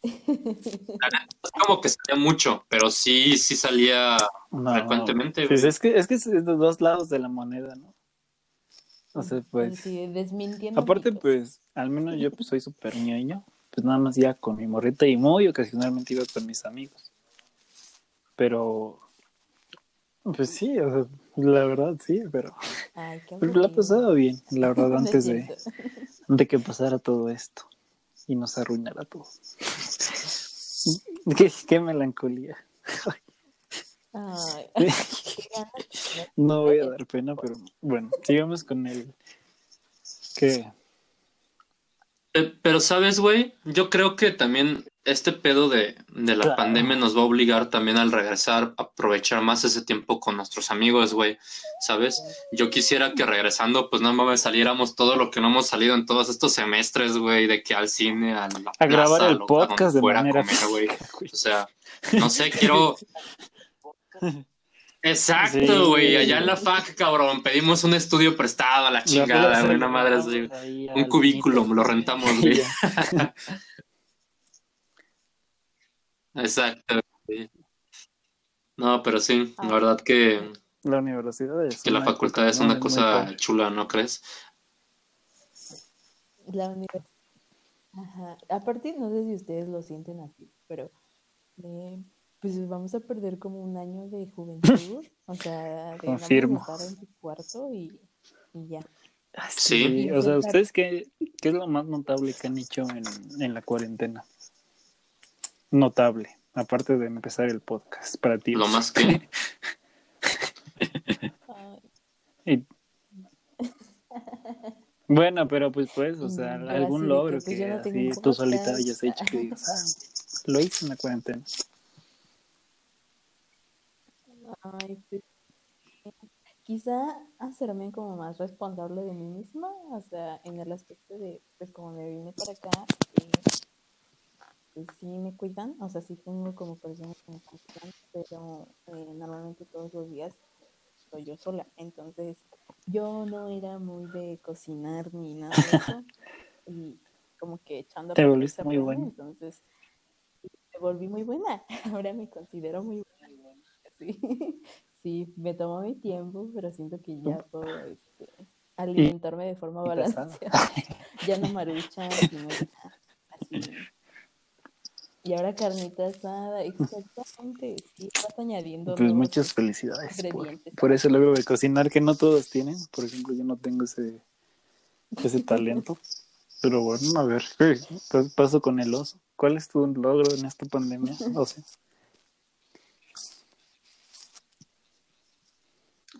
La neta es como que salía mucho, pero sí, sí salía
No,
frecuentemente,
pues es que es que es de dos lados de la moneda, ¿no? O sea, pues
Sí, desmintiendo
aparte pues al menos yo pues soy súper ñoño, pues nada más iba con mi morrita y muy ocasionalmente iba con mis amigos. Pero pues sí, o sea, la verdad sí, pero
Ay, qué
la he pasado bien, la verdad, antes de, que pasara todo esto y nos arruinara todo. qué, qué melancolía.
Ay,
No voy a dar pena, pero bueno, sigamos con el que
Eh, Pero sabes, güey, yo creo que también este pedo de, de la
Claro.
pandemia nos va a obligar también al regresar, a aprovechar más ese tiempo con nuestros amigos, güey, ¿sabes? Yo quisiera que regresando, pues no mames, saliéramos todo lo que no hemos salido en todos estos semestres, güey, de que al cine, a la
a grabar
plaza,
el
lo-
podcast de
fuera
manera
comer, güey. O sea, no sé, quiero... Exacto,
Sí.
güey, allá en la FAC, cabrón, pedimos un estudio prestado a la chingada, güey, una madre así. Un cubículo, lo rentamos, güey. Exacto. sí. No, pero sí, la verdad que,
La universidad es
que la
una
facultad es una cosa chula, ¿no crees?
La universidad. Ajá. Aparte, no sé si ustedes lo sienten así, pero eh, pues vamos a perder como un año de juventud. O sea, de
Confirmo.
vamos a estar en tu cuarto y, y ya.
Ah,
Sí.
Sí, o sea, ¿ustedes qué, qué es lo más notable que han hecho en, en la cuarentena? Notable, aparte de empezar el podcast para ti.
Lo más que...
Y- Bueno, pero pues pues, o sea, algún
que,
logro
pues,
que,
no tengo
así tú solita hayas hecho que digas, ah, lo hice en la cuarentena.
ay, pues, quizá hacerme como más responsable de mí misma, o sea, en el aspecto de, pues como me vine para acá, eh, sí me cuidan, o sea, sí tengo como personas que me cuidando, pero eh, normalmente todos los días estoy yo sola, entonces yo no era muy de cocinar ni nada de eso, y como que echando
Te volviste muy buena.
entonces me volví muy buena, ahora me considero muy buena, sí, sí, me tomó mi tiempo, pero siento que ya puedo este, alimentarme de forma balanceada, ya no maruchan, sino así. Y ahora carnita asada, exactamente, sí, vas añadiendo
Pues muchas felicidades por,
ingredientes.
por ese logro de cocinar que no todos tienen. Por ejemplo, yo no tengo ese, ese talento. Pero bueno, a ver, ¿qué qué pasó con el oso? ¿Cuál es tu logro en esta pandemia? O sea,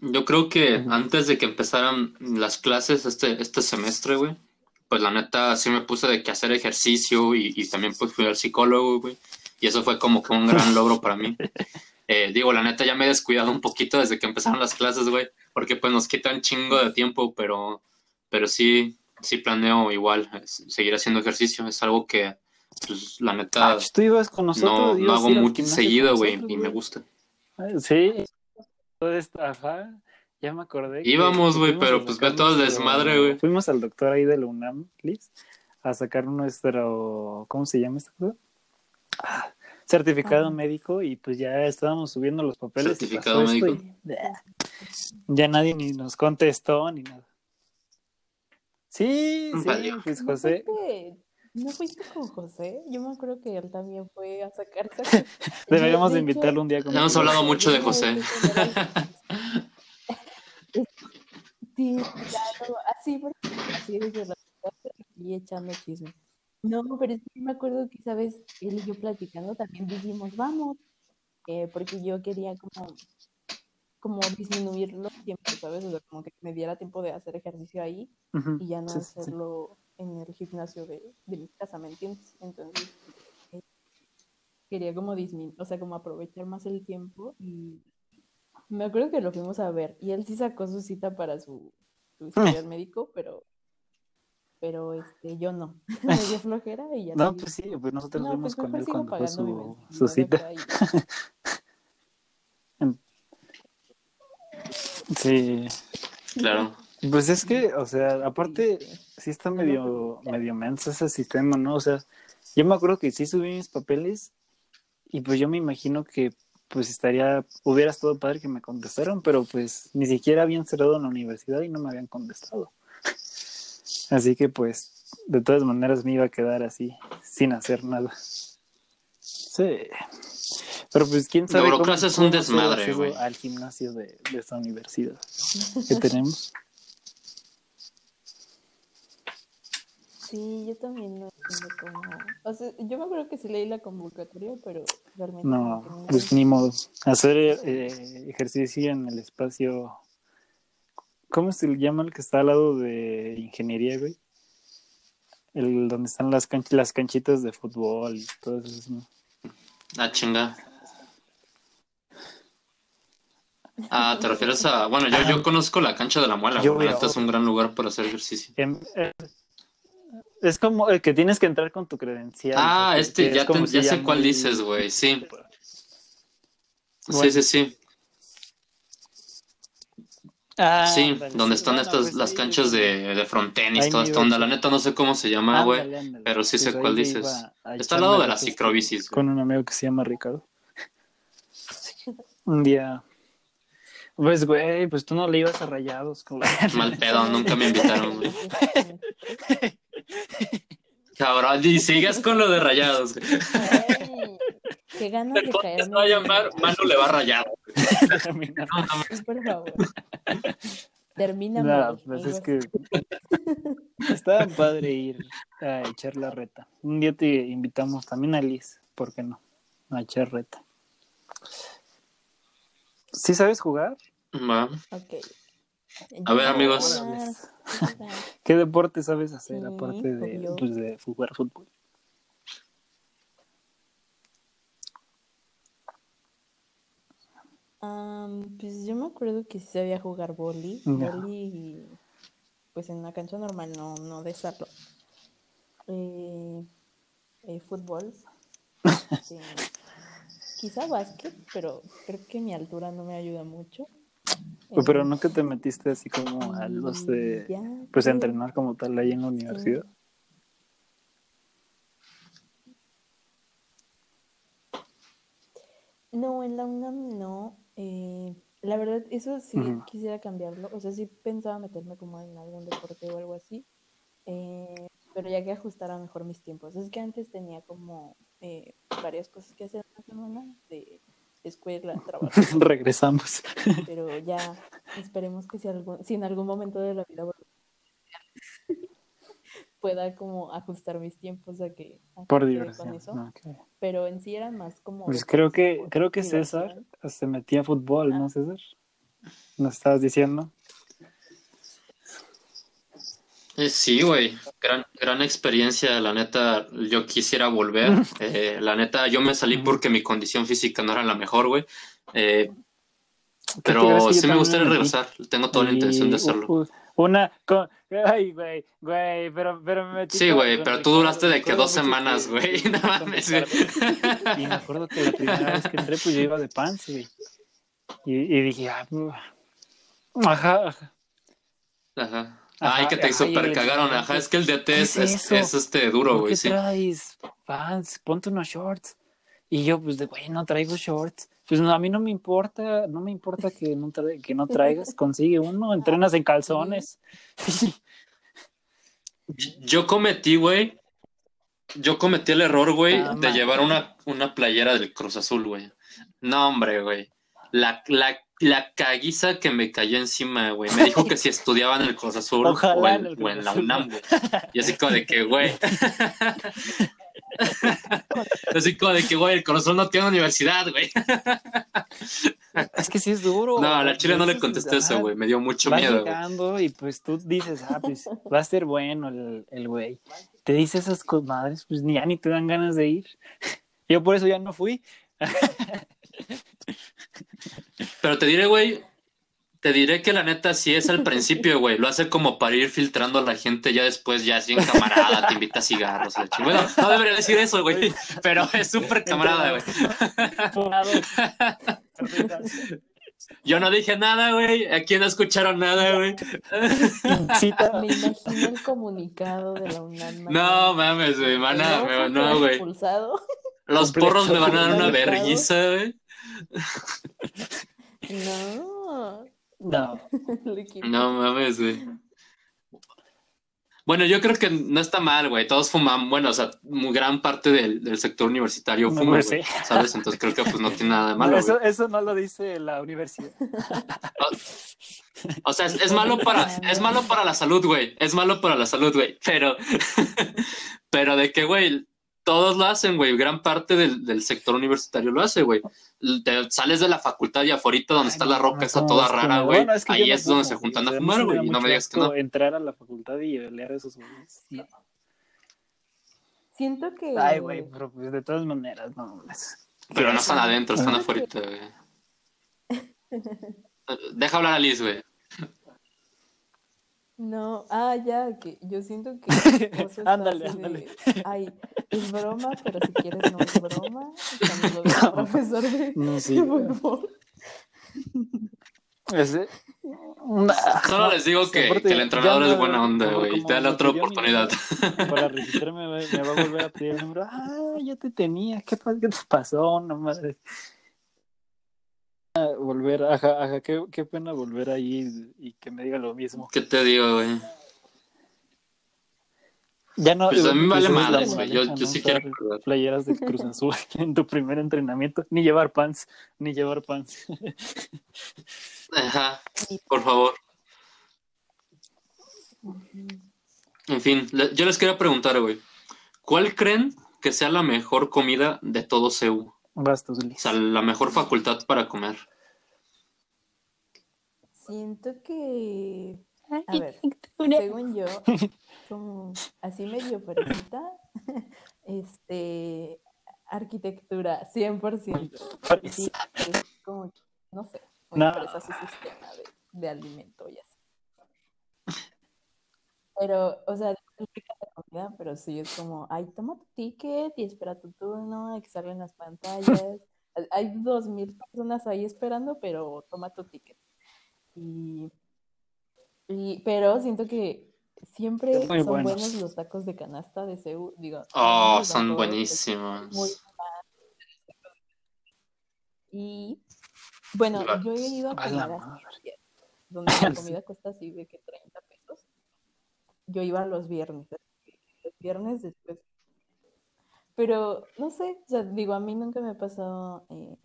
Yo creo que antes de que empezaran las clases este, este semestre, güey, pues la neta sí me puse de que hacer ejercicio y, y también pues fui al psicólogo, güey, y eso fue como que un gran logro para mí. Eh, digo, la neta ya me he descuidado un poquito desde que empezaron las clases, güey, porque pues nos quitan chingo de tiempo, pero, pero sí, sí planeo igual seguir haciendo ejercicio, es algo que pues la neta
Ah, pues, tú ibas con nosotros.
no, no hago muy seguido, güey, y me gusta.
Ah, Sí. Ajá. Ya me acordé.
Íbamos, güey, pero
a
pues ve todo el desmadre, güey.
Fuimos al doctor ahí de la UNAM, Liz, a sacar nuestro. ¿Cómo se llama esta cosa? Ah, certificado
Ah.
médico y pues ya estábamos subiendo los papeles.
Certificado médico.
y- Ya nadie ni nos contestó ni nada. Sí, sí, pues
¿No
José.
fuiste, ¿No fuiste con José? Yo me acuerdo que él también fue a sacar
Deberíamos de
hecho,
invitarlo un día con
Hemos hablado mucho de José.
vez fui a ver al- Sí, claro, así, porque así desde la y echando chisme. No, pero es que me acuerdo que, ¿sabes? Él y yo platicando también dijimos, vamos, eh, porque yo quería como, como disminuir los tiempos, ¿sabes? O sea, como que me diera tiempo de hacer ejercicio ahí y ya no
sí, sí, sí.
hacerlo en el gimnasio de, de mi casa, ¿me entiendes? Entonces, eh, quería como disminuir, o sea, como aprovechar más el tiempo y me acuerdo que lo fuimos a ver y él sí sacó su cita para su, su historial médico, pero pero este yo no, me dio flojera y ya
No, pues sí, pues nosotros
no,
fuimos
pues
con él cuando fue su, cita. Sí.
Claro.
Pues es que, o sea, aparte,
Sí,
está medio, medio menso ese sistema, ¿no? O sea, yo me acuerdo que sí subí mis papeles y pues yo me imagino que pues estaría, hubiera estado padre que me contestaron, pero pues ni siquiera habían cerrado la universidad y no me habían contestado. Así que pues, de todas maneras me iba a quedar así, sin hacer nada. Sí. Pero pues quién sabe. Cómo-
es un desmadre, güey.
Al gimnasio de, de esta universidad que tenemos.
Sí, yo también no entiendo cómo. O sea, yo me acuerdo que sí leí la convocatoria, pero realmente
No,
no
pues ni modo. Hacer eh, ejercicio en el espacio. ¿Cómo se le llama el que está al lado de ingeniería, güey? El donde están las, canch- las canchitas de fútbol y todo eso. ¿no?
Ah, chinga. Ah, te refieres a. Bueno, yo, yo conozco la cancha de la muela.
Yo
güey. La es un gran lugar para hacer ejercicio.
Em, eh, es como el que tienes que entrar con tu credencial.
Ah, este,
es
ya,
como
te-
si
ya sé cuál dices, güey. Sí. Sí,
Bueno.
sí, sí.
Ah,
Sí, donde
sí.
están
Bueno,
estas,
pues
las
ahí-
canchas de, de frontenis, toda esta onda. La neta no sé cómo se llama, güey. Pero sí sé
Pues
cuál dices. Está al lado de
retos
cicrobicis.
Con un amigo que se llama Ricardo. Un día. Pues, güey, pues tú no le ibas a rayados. Con
Mal pedo, nunca me invitaron, güey. Cabrón, y sigas con lo de rayados.
Ay, Qué ganas
El
de caerme.
va a llamar Manu le va rayado.
Termina.
No.
Sí, por favor. Termina.
No, pues es que estaba padre ir a echar la reta. Un día te invitamos también a Liz, ¿por qué no? A echar reta. ¿Sí sabes jugar?
Va.
Ok.
A ver, amigos.
Ah,
¿Qué deporte sabes hacer
Sí,
aparte de, pues, de jugar fútbol?
Am, pues yo me acuerdo que sí sabía jugar boli.
Ya.
Boli, pues en una cancha normal, no, no de salón. Eh, eh, fútbol. Este, quizá básquet, pero creo que mi altura no me ayuda mucho.
Pues, Pero nunca te metiste así como a los de, pues a entrenar como tal ahí en la universidad.
No, en la UNAM no. eh, la verdad, eso sí quisiera cambiarlo. O sea, sí pensaba meterme como en algún deporte o algo así. eh, pero ya que ajustara mejor mis tiempos. Es que antes tenía como eh, varias cosas que hacer en la semana de escuela, trabajo.
Regresamos.
pero ya esperemos que si, algún, si en algún momento de la vida pueda como ajustar mis tiempos a que, a
Por diversión.
eso. Pero en sí eran más como...
Pues creo que, creo que César se metía a fútbol, ¿no,
Ah.
César? ¿Nos estabas diciendo?
Eh, sí, güey. Gran, gran experiencia, la neta. Yo quisiera volver. Eh, la neta, yo me salí porque mi condición física no era la mejor, güey. Eh,
¿Qué te crees
pero sí me gustaría regresar. Tengo toda la intención de hacerlo.
Una, con, ay, güey, güey, pero, pero me metí.
Sí, güey, pero tú duraste de que dos semanas, güey. No mames,
Y me acuerdo que la primera vez que entré, pues yo iba de pants, güey. Y, y dije, ah, pues, ajá, ajá.
Ajá. Ay, que te super cagaron. Ajá, es que el DT
¿Qué
es, este duro,
¿Por
güey,
qué
sí.
traes pants? Ponte unos shorts. Y yo, pues, de, güey, no traigo shorts. Pues no, a mí no me importa, no me importa que no, tra- que no traigas, consigue uno, entrenas en calzones.
Yo cometí, güey. Yo cometí el error, güey,
Ah,
de
man.
llevar una, una playera del Cruz Azul, güey. No, hombre, güey. La, la, la caguiza que me cayó encima, güey. Me dijo que si estudiaba en el Cruz Azul o,
en
o la. UNAM, güey. Y así como de que, güey. así como de que, güey, el Cruz Azul no tiene universidad, güey.
Es que sí es duro.
No, a la chile no le contesté eso, güey. Me dio mucho miedo,
llegando y pues tú dices, ah, pues va a ser bueno el, el güey. Te dice esas comadres, pues ni ya ni te dan ganas de ir. Yo por eso ya no fui.
Pero te diré, güey, te diré que la neta sí es al principio, güey. Lo hace como para ir filtrando a la gente, ya después ya así en camarada, te invita a cigarros. la chingada. Bueno, no debería decir eso, güey, pero es súper camarada, güey. Yo no dije nada, güey. Aquí no escucharon nada, güey.
Me imagino el comunicado de la UNAM.
No mames, güey, no, güey. Los porros me van a dar una verguiza, güey.
No.
No.
No mames, güey. Bueno, yo creo que no está mal, güey. Todos fuman, bueno, o sea, muy gran parte del, del sector universitario
No,
fuma,
sí.
¿sabes? Entonces creo que pues no tiene nada de
No,
malo,
eso,
güey.
eso no lo dice la universidad.
O sea, es, es malo para, es malo para la salud, güey. Es malo para la salud, güey. Pero, pero de que, güey, todos lo hacen, güey. Gran parte del, del sector universitario lo hace, güey. Te sales de la facultad y afuera donde está la roca
no, ¿cómo
toda rara, güey.
Bueno, es que
Ahí
no
es donde
fumo,
se juntan a fumar, güey. no me digas que no.
Entrar a la facultad y leer esos güeyes. No.
Siento que.
Ay, güey, pero pues de todas maneras, no.
Pero no están adentro, están afuera, güey. Deja hablar a Liz, güey.
No, ah, ya, que yo siento que.
Ándale,
así de,
ándale.
Ay, es broma, pero si quieres no es broma. Cuando lo vea el profesor de
No, sí.
de fútbol.
Ese- una-
Solo les digo que, el entrenador
ya
es buena onda, güey.
como
Dale
me
otra oportunidad.
Para registrarme me, me va a volver a pedir el número. Ah, ya te tenía. ¿Qué, qué te pasó? No madre. Volver, ajá, ajá, qué, qué pena volver ahí y, y que me diga lo mismo.
¿Qué te digo, güey?
Ya no.
Pues a mí me vale madres, güey. Yo, yo sí quiero.
Playeras de Cruz Azul en tu primer entrenamiento. Ni llevar pants, ni llevar pants.
Ajá, por favor. En fin, yo les quería preguntar, güey. ¿Cuál creen que sea la mejor comida de todo CEU?
Bastos,
O
Liz.
sea, la mejor facultad para comer.
Siento que. A ver, según yo, como así medio parecita, este. Arquitectura, 100%. Sí, es como, que, no sé,
No.
fresa su sistema de, de alimento y así. Pero, o sea, comida, pero sí es como, ay, toma tu ticket y espera tu turno, hay que salen las pantallas. Hay dos mil personas ahí esperando, pero toma tu ticket. Y, y- pero siento que siempre son
buenos.
buenos los tacos de canasta de Seúl. Digo,
Oh, son buenísimos.
muy y bueno, yo he ido a
A
comer donde la comida cuesta así de que 30 pesos. Yo iba los viernes, los viernes después. Pero no sé, digo, a mí nunca me ha pasado eh,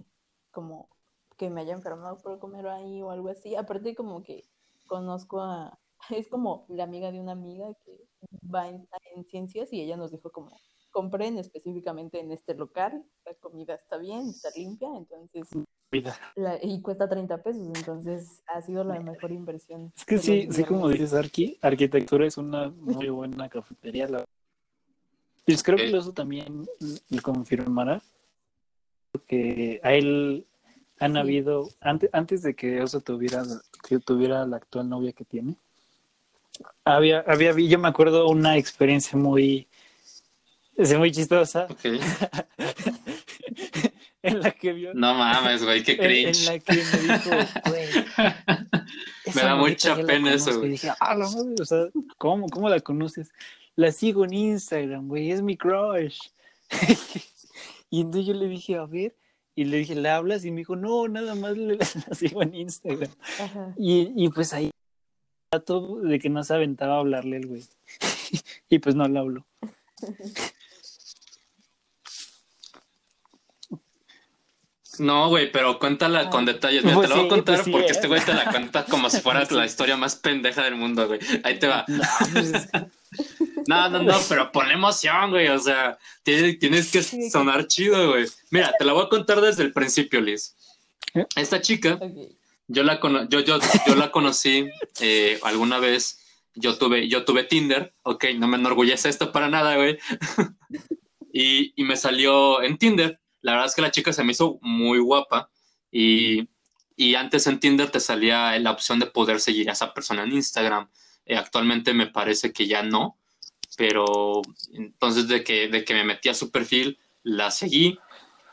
como que me haya enfermado por comer ahí o algo así. Aparte como que conozco a, es como la amiga de una amiga que va en, en ciencias y ella nos dijo como, compren específicamente en este local, la comida está bien, está limpia, entonces,
Vida.
la- y cuesta 30 pesos, entonces ha sido la mejor inversión.
Es que sí, sí, como dices, Arqui, arquitectura es una muy buena cafetería. La... Pues creo que eso también le confirmará, porque a él han
Sí.
habido, antes, antes de que Oso tuviera, que tuviera la actual novia que tiene, Había, había, yo me acuerdo una experiencia muy, muy chistosa.
Ok.
en la que vio.
No mames, güey, qué cringe.
en la que me dijo, güey.
Me da mucha
la
pena eso, güey.
Y dije, ah, la madre, o sea, ¿cómo, ¿cómo la conoces? La sigo en Instagram, güey, es mi crush. y entonces yo le dije, a ver, y le dije, ¿le hablas? Y me dijo, no, nada más le, la sigo en Instagram.
Ajá.
Y, y pues ahí, trato de que no se aventaba a hablarle el güey. y pues no le habló.
No, güey, pero cuéntala con detalles. Mira,
Pues
te la voy a contar
pues sí,
porque
eh.
este güey te la cuenta como si fuera la historia más pendeja del mundo, güey. Ahí te va.
No, pues es
No, no, no, pero ponle emoción, güey. O sea, tienes, tienes que sonar chido, güey. Mira, te la voy a contar desde el principio, Liz.
¿Eh?
Esta chica, yo la, cono- yo, yo, yo la conocí eh, alguna vez. Yo tuve, yo tuve Tinder, ok, no me enorgullece esto para nada, güey. y, y me salió en Tinder. La verdad es que la chica se me hizo muy guapa. Y, y antes en Tinder te salía la opción de poder seguir a esa persona en Instagram. Eh, actualmente me parece que ya no. Pero entonces de que, de que me metí a su perfil, la seguí.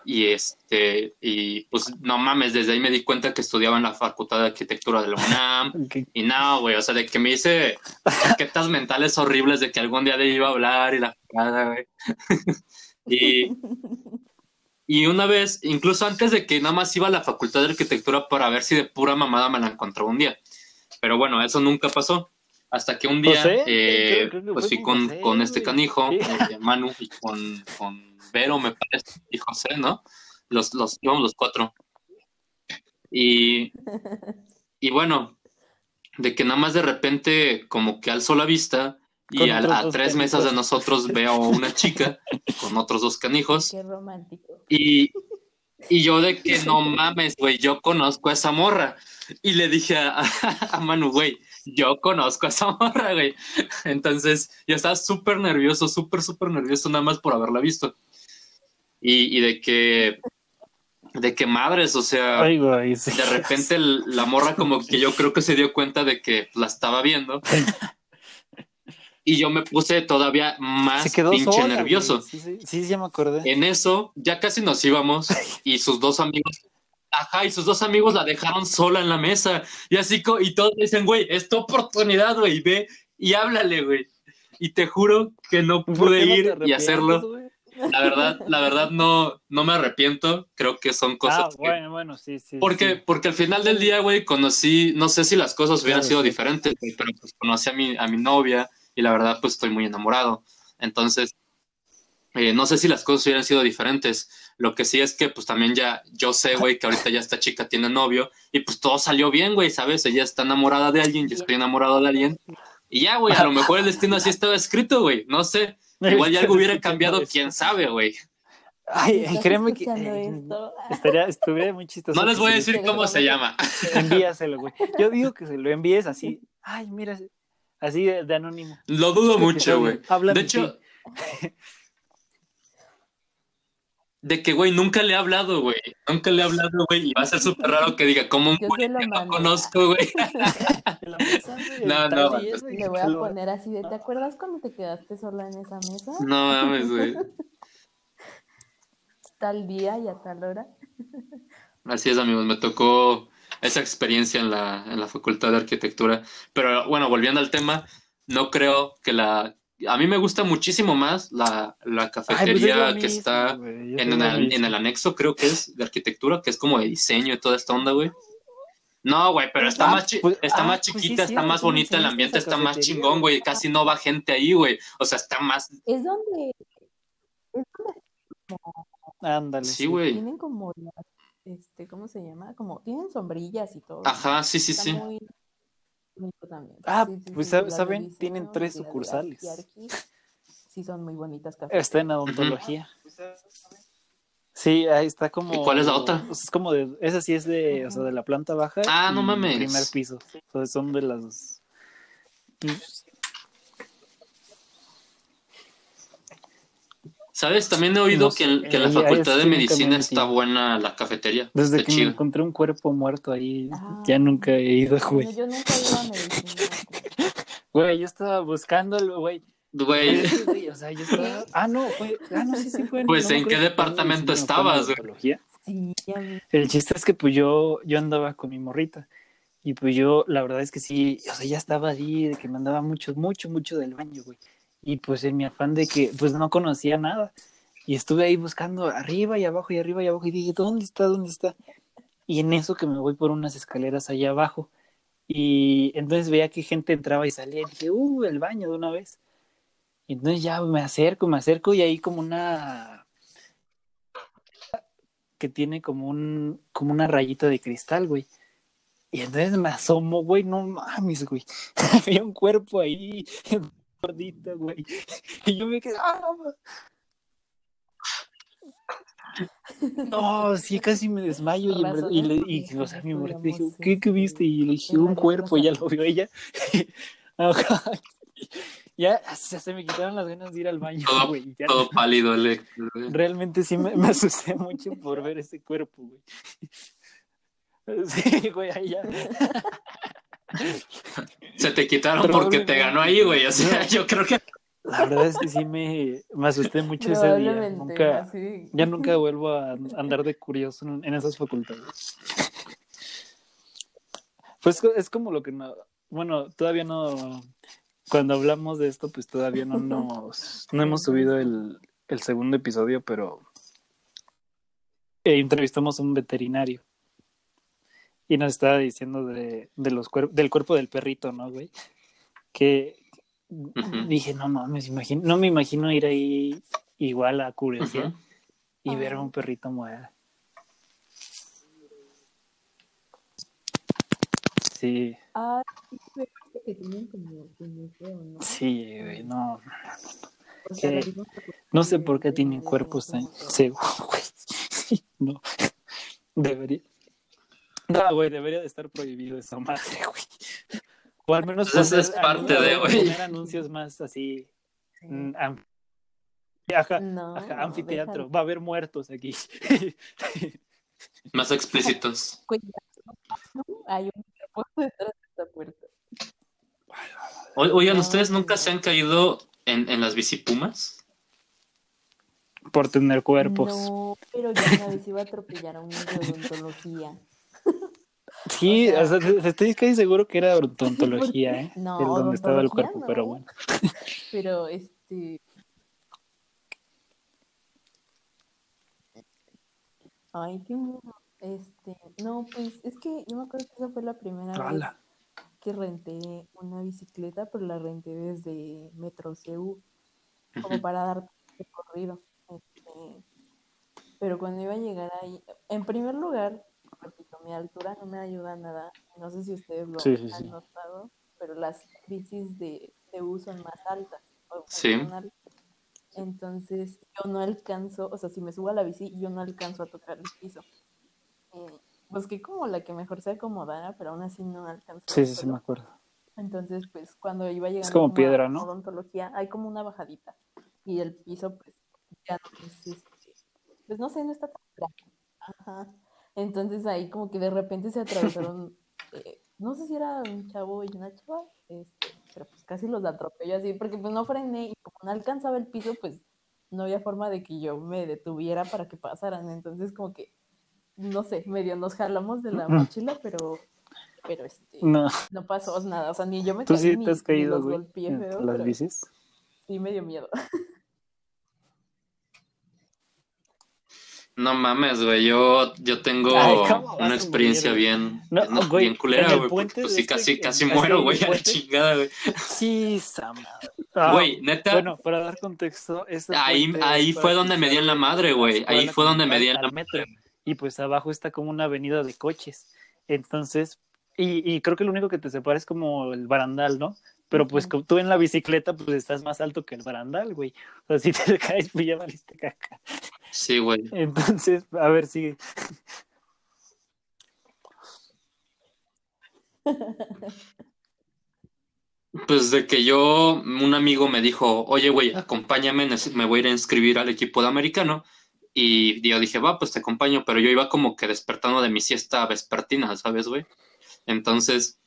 Y este, y pues no mames, desde ahí me di cuenta que estudiaba en la Facultad de Arquitectura de la UNAM.
ok.
Y no, güey, o sea, de que me hice chaquetas mentales horribles de que algún día le iba a hablar y la fregada, güey. y, y una vez, incluso antes de que nada más iba a la Facultad de Arquitectura para ver si de pura mamada me la encontraba un día. Pero bueno, eso nunca pasó. Hasta que un día,
¿José?
eh,
que
pues fui
con
con,
José,
con este canijo,
Sí.
eh, Manu, y con, con Vero, me parece, y José, ¿no? Los, los, íbamos los cuatro. Y, y bueno, de que nada más de repente como que alzó la vista y a, tres mesas de nosotros veo una chica con otros dos canijos
Qué romántico.
y, y yo de que no mames, güey, yo conozco a esa morra. Y le dije a, a Manu, güey, yo conozco a esa morra, güey. Entonces yo estaba súper nervioso, súper, súper nervioso nada más por haberla visto. Y, y de que, de que madres, o sea,
Ay, güey, sí.
de repente el- la morra como que yo creo que se dio cuenta de que la estaba viendo. Y yo me puse todavía más pinche
sola,
nervioso.
Sí, sí, sí, ya me acordé.
En eso, ya casi nos íbamos y sus dos amigos, ajá, y sus dos amigos la dejaron sola en la mesa. Y así, y todos dicen, güey, es tu oportunidad, güey, ve y háblale, güey. Y te juro que no
¿Por
pude
no
ir y hacerlo. La verdad, la verdad no, no me arrepiento. Creo que son cosas
Ah,
que-
bueno, bueno, sí, sí.
porque,
sí.
porque al final del día, güey, conocí, no sé si las cosas hubieran
Claro,
sido
sí.
diferentes, güey, pero pues conocí a mi, a mi novia y la verdad, pues estoy muy enamorado. Entonces, eh, no sé si las cosas hubieran sido diferentes. Lo que sí es que, pues también ya, yo sé, güey, que ahorita ya esta chica tiene novio y pues todo salió bien, güey, ¿sabes? Ella está enamorada de alguien, yo estoy enamorado de alguien. Y ya, güey, a lo mejor el destino así estaba escrito, güey, no sé. Igual ya algo hubiera cambiado, quién sabe, güey.
Ay,
¿Estás
créeme que eh, estaría, estuviera muy chistoso.
No les voy a decir cómo se llama.
Envíaselo, güey. Yo digo que se lo envíes así. Ay, mira, así de, de anónimo.
Lo dudo mucho, güey. De
de
hecho, de que, güey, nunca le he hablado, güey. Nunca le he hablado, güey. Y va a ser súper raro que diga, como un
Yo
güey que no conozco, güey. No, no, pues,
güey,
Le voy a poner así de, ¿te acuerdas cuando te quedaste sola en esa mesa?
No mames, güey.
Tal día y a tal hora.
Así es, amigos. Me tocó esa experiencia en la, en la Facultad de Arquitectura. Pero bueno, volviendo al tema, no creo que la... A mí me gusta muchísimo más la, la
Ay, pues es
cafetería que
mismo,
está en, el, en el anexo, creo que es de arquitectura, que es como de diseño y toda esta onda, güey. No, güey, pero está
Ah,
más, chi-
pues-
está
ah,
más
pues sí,
chiquita, está más bonita, el ambiente está más chingón, güey. Casi no va gente ahí, güey. O sea, está más.
Es donde
Ándale.
Sí, güey.
tienen como las, este, ¿cómo se llama? Como, tienen sombrillas y todo.
Ajá, sí, sí,
Está
sí.
muy bonito también.
Ah,
Sí, sí,
pues,
sí,
¿sab-
las de
saben?
diseño
Tienen tres sucursales.
Sí, son muy bonitas cafés.
Está en odontología. Sí, ahí está como.
¿Y cuál es la otra?
pues, es como de. Esa sí es de, o sea, de la planta baja.
Ah, no mames.
Primer piso. Entonces son de las. pues,
¿Sabes? También he oído
No
que, que en la
ahí
Facultad de Medicina está buena la cafetería.
Desde
está
que me encontré un cuerpo muerto ahí,
Ah.
ya nunca he ido, güey.
Yo nunca he ido a medicina.
Güey, yo estaba buscándolo, güey.
Güey,
güey, O sea, yo estaba. Ah, no, fue. Ah, no, sí, sí fue.
Pues,
no
¿en qué departamento estabas, güey?
Sí.
El chiste es que pues yo, yo andaba con mi morrita. Y pues yo, la verdad es que sí, o sea, ya estaba ahí, de que me andaba mucho, mucho, mucho del baño, güey. Y pues en mi afán de que pues no conocía nada. Y estuve ahí buscando arriba y abajo y arriba y abajo y dije, ¿dónde está? ¿Dónde está? Y en eso que me voy por unas escaleras allá abajo. Y entonces veía que gente entraba y salía y dije, uh, el baño de una vez. Y entonces ya me acerco, me acerco y ahí como una que tiene como un como una rayita de cristal, güey. Y entonces me asomo, güey, no mames, güey. Había un cuerpo ahí gordito, güey. Y yo me quedé, ¡ah! No, sí, casi me desmayo y, en verdad- y, le, y o sea, mi mujer dije, ¿qué, ¿qué viste? Y le dije, un cuerpo, ya lo vio ella. Ya se, se me quitaron las ganas de ir al baño,
Todo-
güey. ya.
todo pálido, le.
Realmente sí me, me asusté mucho por ver ese cuerpo, güey. Sí, güey, ahí ya.
Se te quitaron porque te ganó ahí, güey. O sea, yo creo que
La verdad es que sí me, me asusté mucho ese día. Nunca, ya nunca vuelvo a andar de curioso en, en esas facultades. Pues es como lo que no, bueno, todavía no, cuando hablamos de esto, pues todavía no nos, no hemos subido el, el segundo episodio, pero eh, entrevistamos a un veterinario y nos estaba diciendo de, de los cuer- del cuerpo del perrito, ¿no, güey? Que dije, no mames, imagino, no me imagino ir ahí igual a curiosidad y ver a un perrito muerto. Sí,
Ah, sí, me parece que tienen como que museo, ¿no?
sí, güey, no. Que- No sé por qué tienen cuerpos tan seguros, güey. Sí, no. Debería. No, güey, debería de estar prohibido esa madre, güey. O al menos
Pues eso es parte de, güey.
poner anuncios más así.
Sí.
mm, am- Ajá,
No,
ajá, anfiteatro. Va a haber muertos aquí.
más explícitos.
Hay un detrás de esta puerta.
O- Oigan, ¿ustedes nunca se han caído en, en las bicipumas?
Por tener cuerpos.
No, pero yo una vez iba a atropellar a un niño de odontología.
Sí,
O sea-
o sea, estoy casi seguro que era odontología, ¿eh?
No,
el donde estaba el cuerpo,
no.
pero bueno.
Pero este. Ay, qué. Este, no, pues es que yo me acuerdo que esa fue la primera vez que renté una bicicleta, pero la renté desde Metro CU, como para dar recorrido. Este, pero cuando iba a llegar ahí, en primer lugar, repito, mi altura no me ayuda nada. No sé si ustedes lo
Sí, sí,
han
sí.
notado, pero las bicis de CU son más altas. o
Sí.
Entonces, yo no alcanzo, o sea, si me subo a la bici, yo no alcanzo a tocar el piso. Eh, busqué como la que mejor se acomodara, pero aún así no alcanzo.
Sí, sí, sí, me acuerdo.
Entonces, pues cuando iba llegando
como
a
piedra, ¿no?
odontología, hay como una bajadita. Y el piso, pues, ya no es este, pues no sé, no está tan plano. Ajá. Entonces ahí como que de repente se atravesaron, eh, no sé si era un chavo y una chava, este, pero pues casi los atropello así, porque pues no frené y como no alcanzaba el piso, pues no había forma de que yo me detuviera para que pasaran. Entonces como que, no sé, medio nos jalamos de la mochila, pero, pero este,
No,
no pasó nada, o sea, ni yo me
tú
caí
sí
ni,
te has
ni
caído,
los
güey,
golpeé feo,
las
pero
bicis.
sí me dio miedo.
No mames, güey. Yo, yo tengo
Ay, ¿cómo vas a
una experiencia
morir,
bien,
No,
bien-
güey,
bien culera, güey. porque, Pues sí,
este-
casi, casi muero, güey, a la chingada, güey.
Sí, esa madre. Ah,
Güey, neta,
Bueno, para dar contexto, este
ahí, ahí fue donde me di en la madre, güey. Ahí fue donde me di
tal
en la madre.
Y pues abajo está como una avenida de coches. Entonces, y, y creo que lo único que te separa es como el barandal, ¿no? Pero pues tú en la bicicleta, pues estás más alto que el barandal, güey. O sea, si te caes, pues ya valiste caca.
Sí, güey.
Entonces, a ver, sigue.
Pues de que yo, un amigo me dijo, oye, güey, acompáñame, me voy a ir a inscribir al equipo de americano. Y yo dije, va, pues te acompaño, pero yo iba como que despertando de mi siesta vespertina, ¿sabes, güey? Entonces,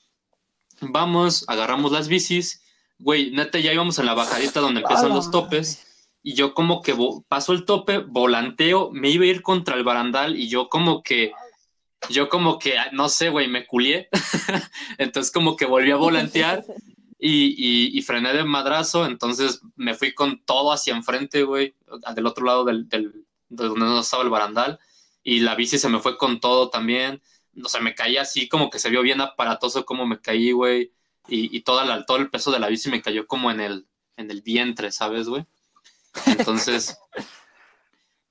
vamos, agarramos las bicis, güey, neta, ya íbamos en la bajadita donde empiezan
¡A la
los topes. Y yo como que paso el tope, volanteo, me iba a ir contra el barandal y yo como que, yo como que, ah, no sé, güey, me culié. Entonces como que volví a volantear y, y, y frené de madrazo, entonces me fui con todo hacia enfrente, güey, del otro lado del, del, de donde no estaba el barandal. Y la bici se me fue con todo también. O sea, me caí así como que se vio bien aparatoso como me caí, güey. Y, y toda la, todo el peso de la bici me cayó como en el, en el vientre, ¿sabes, güey? Entonces,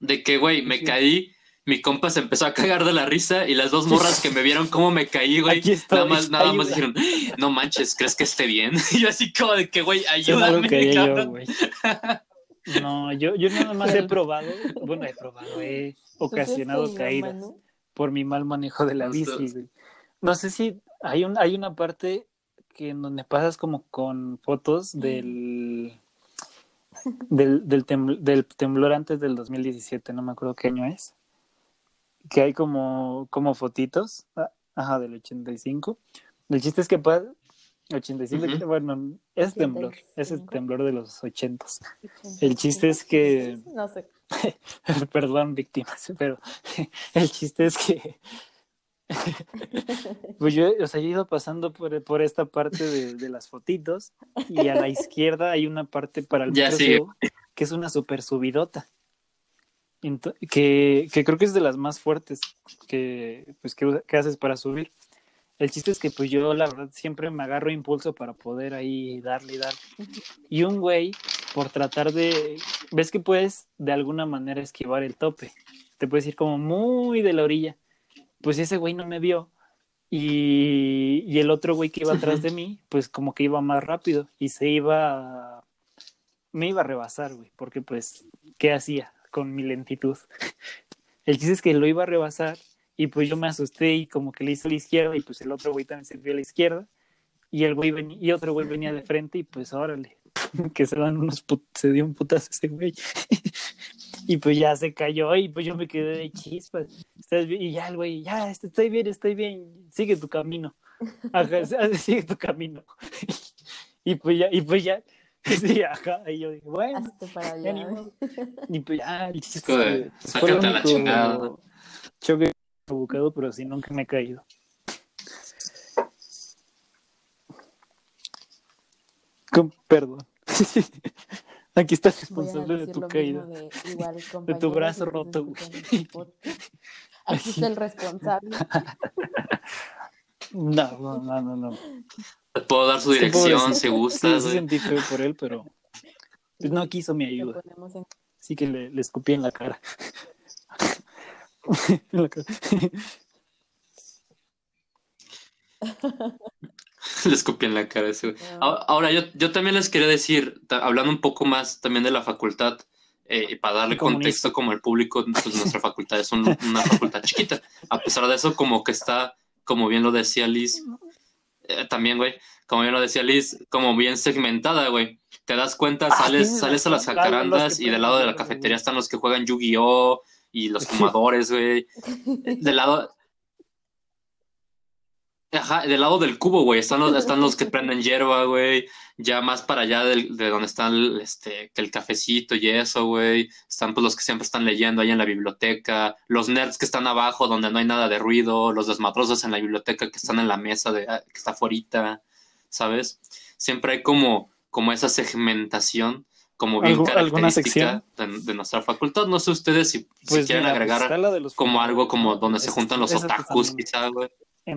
de que, güey, me caí, mi compa se empezó a cagar de la risa y las dos morras que me vieron cómo me caí, güey, nada más, nada más dijeron, no manches, ¿crees que esté bien? Y yo así como de que, güey, ayúdame,
que yo, güey. No, yo, yo nada más he probado, bueno, he probado, he ocasionado caídas por mi mal manejo de la
Justo.
bici, güey. No sé si hay un, hay una parte que en donde pasas como con fotos del del, del, tem- del temblor antes del 2017, no me acuerdo qué año es. Que hay como, como fotitos, ah, ajá, del 85. El chiste es que pasa 85,
Ujú.
bueno, es temblor, es el
85.
temblor de los 80. El chiste es que
No sé.
Perdón, víctimas, pero el chiste es que pues yo, o sea, yo he ido pasando por, por esta parte de, de las fotitos y a la izquierda hay una parte para el
Ya
metro. CU que es una super subidota. Que, que creo que es de las más fuertes que, pues, que, que haces para subir. El chiste es que pues yo la verdad siempre me agarro impulso para poder ahí darle y darle. Y un güey, por tratar de... ¿Ves que puedes de alguna manera esquivar el tope? Te puedes ir como muy de la orilla. Pues ese güey no me vio. Y, y el otro güey que iba atrás de mí, pues como que iba más rápido y se iba... Me iba a rebasar, güey, porque pues, ¿qué hacía con mi lentitud? El chiste es que lo iba a rebasar y pues yo me asusté y como que le hice a la izquierda y pues el otro güey también se fue a la izquierda y el güey venía, y otro güey venía de frente y pues órale, que se dan unos put- se dio un putazo ese güey. y pues ya se cayó y pues yo me quedé de chispas. ¿Estás bien? Y ya el güey, ya este, estoy bien, estoy bien, sigue tu camino. Ajá, sigue tu camino. y pues ya, y pues ya, sí, ajá, y yo dije, bueno,
para
ya
allá.
ni modo. Y pues ya, el chiste fue el único choque provocado, pero sí nunca me he caído. Con perdón. Aquí está el
Voy a
responsable de tu caída.
de, igual,
De tu brazo roto, güey.
Aquí está el responsable.
No, no, no, no. no.
Puedo dar su dirección si
Sí,
gustas,
sí
güey.
sentí feo por él, pero pues, no quiso mi ayuda. Así que le, le escupí en la cara. En la cara.
Le escupí en la cara ese, güey.
No.
Ahora, yo, yo también les quería decir, hablando un poco más también de la facultad, eh, y para darle
Comunista.
contexto como el público, pues nuestra facultad es un- una facultad chiquita. A pesar de eso, como que está, como bien lo decía Liz, eh, también, güey, como bien lo decía Liz, como bien segmentada, güey. Te das cuenta,
Ah,
sales, sales a las.
Ah,
jacarandas y del lado de la cafetería están los que juegan Yu-Gi-Oh! y los fumadores, güey. Del lado, Ajá, del lado del cubo, güey, están los, están los que prenden hierba, güey, ya más para allá del- de donde está el, este, que el cafecito y eso, güey, están pues los que siempre están leyendo ahí en la biblioteca, los nerds que están abajo donde no hay nada de ruido, los desmadrosos en la biblioteca que están en la mesa de, ah, que está afuera, ¿sabes? Siempre hay como, como esa segmentación, como bien
¿Algo- alguna
característica de, de nuestra facultad, no sé ustedes si, si
Pues
quieren
mira,
agregar
está la de los
como algo como donde se juntan los otakus, quizá, güey.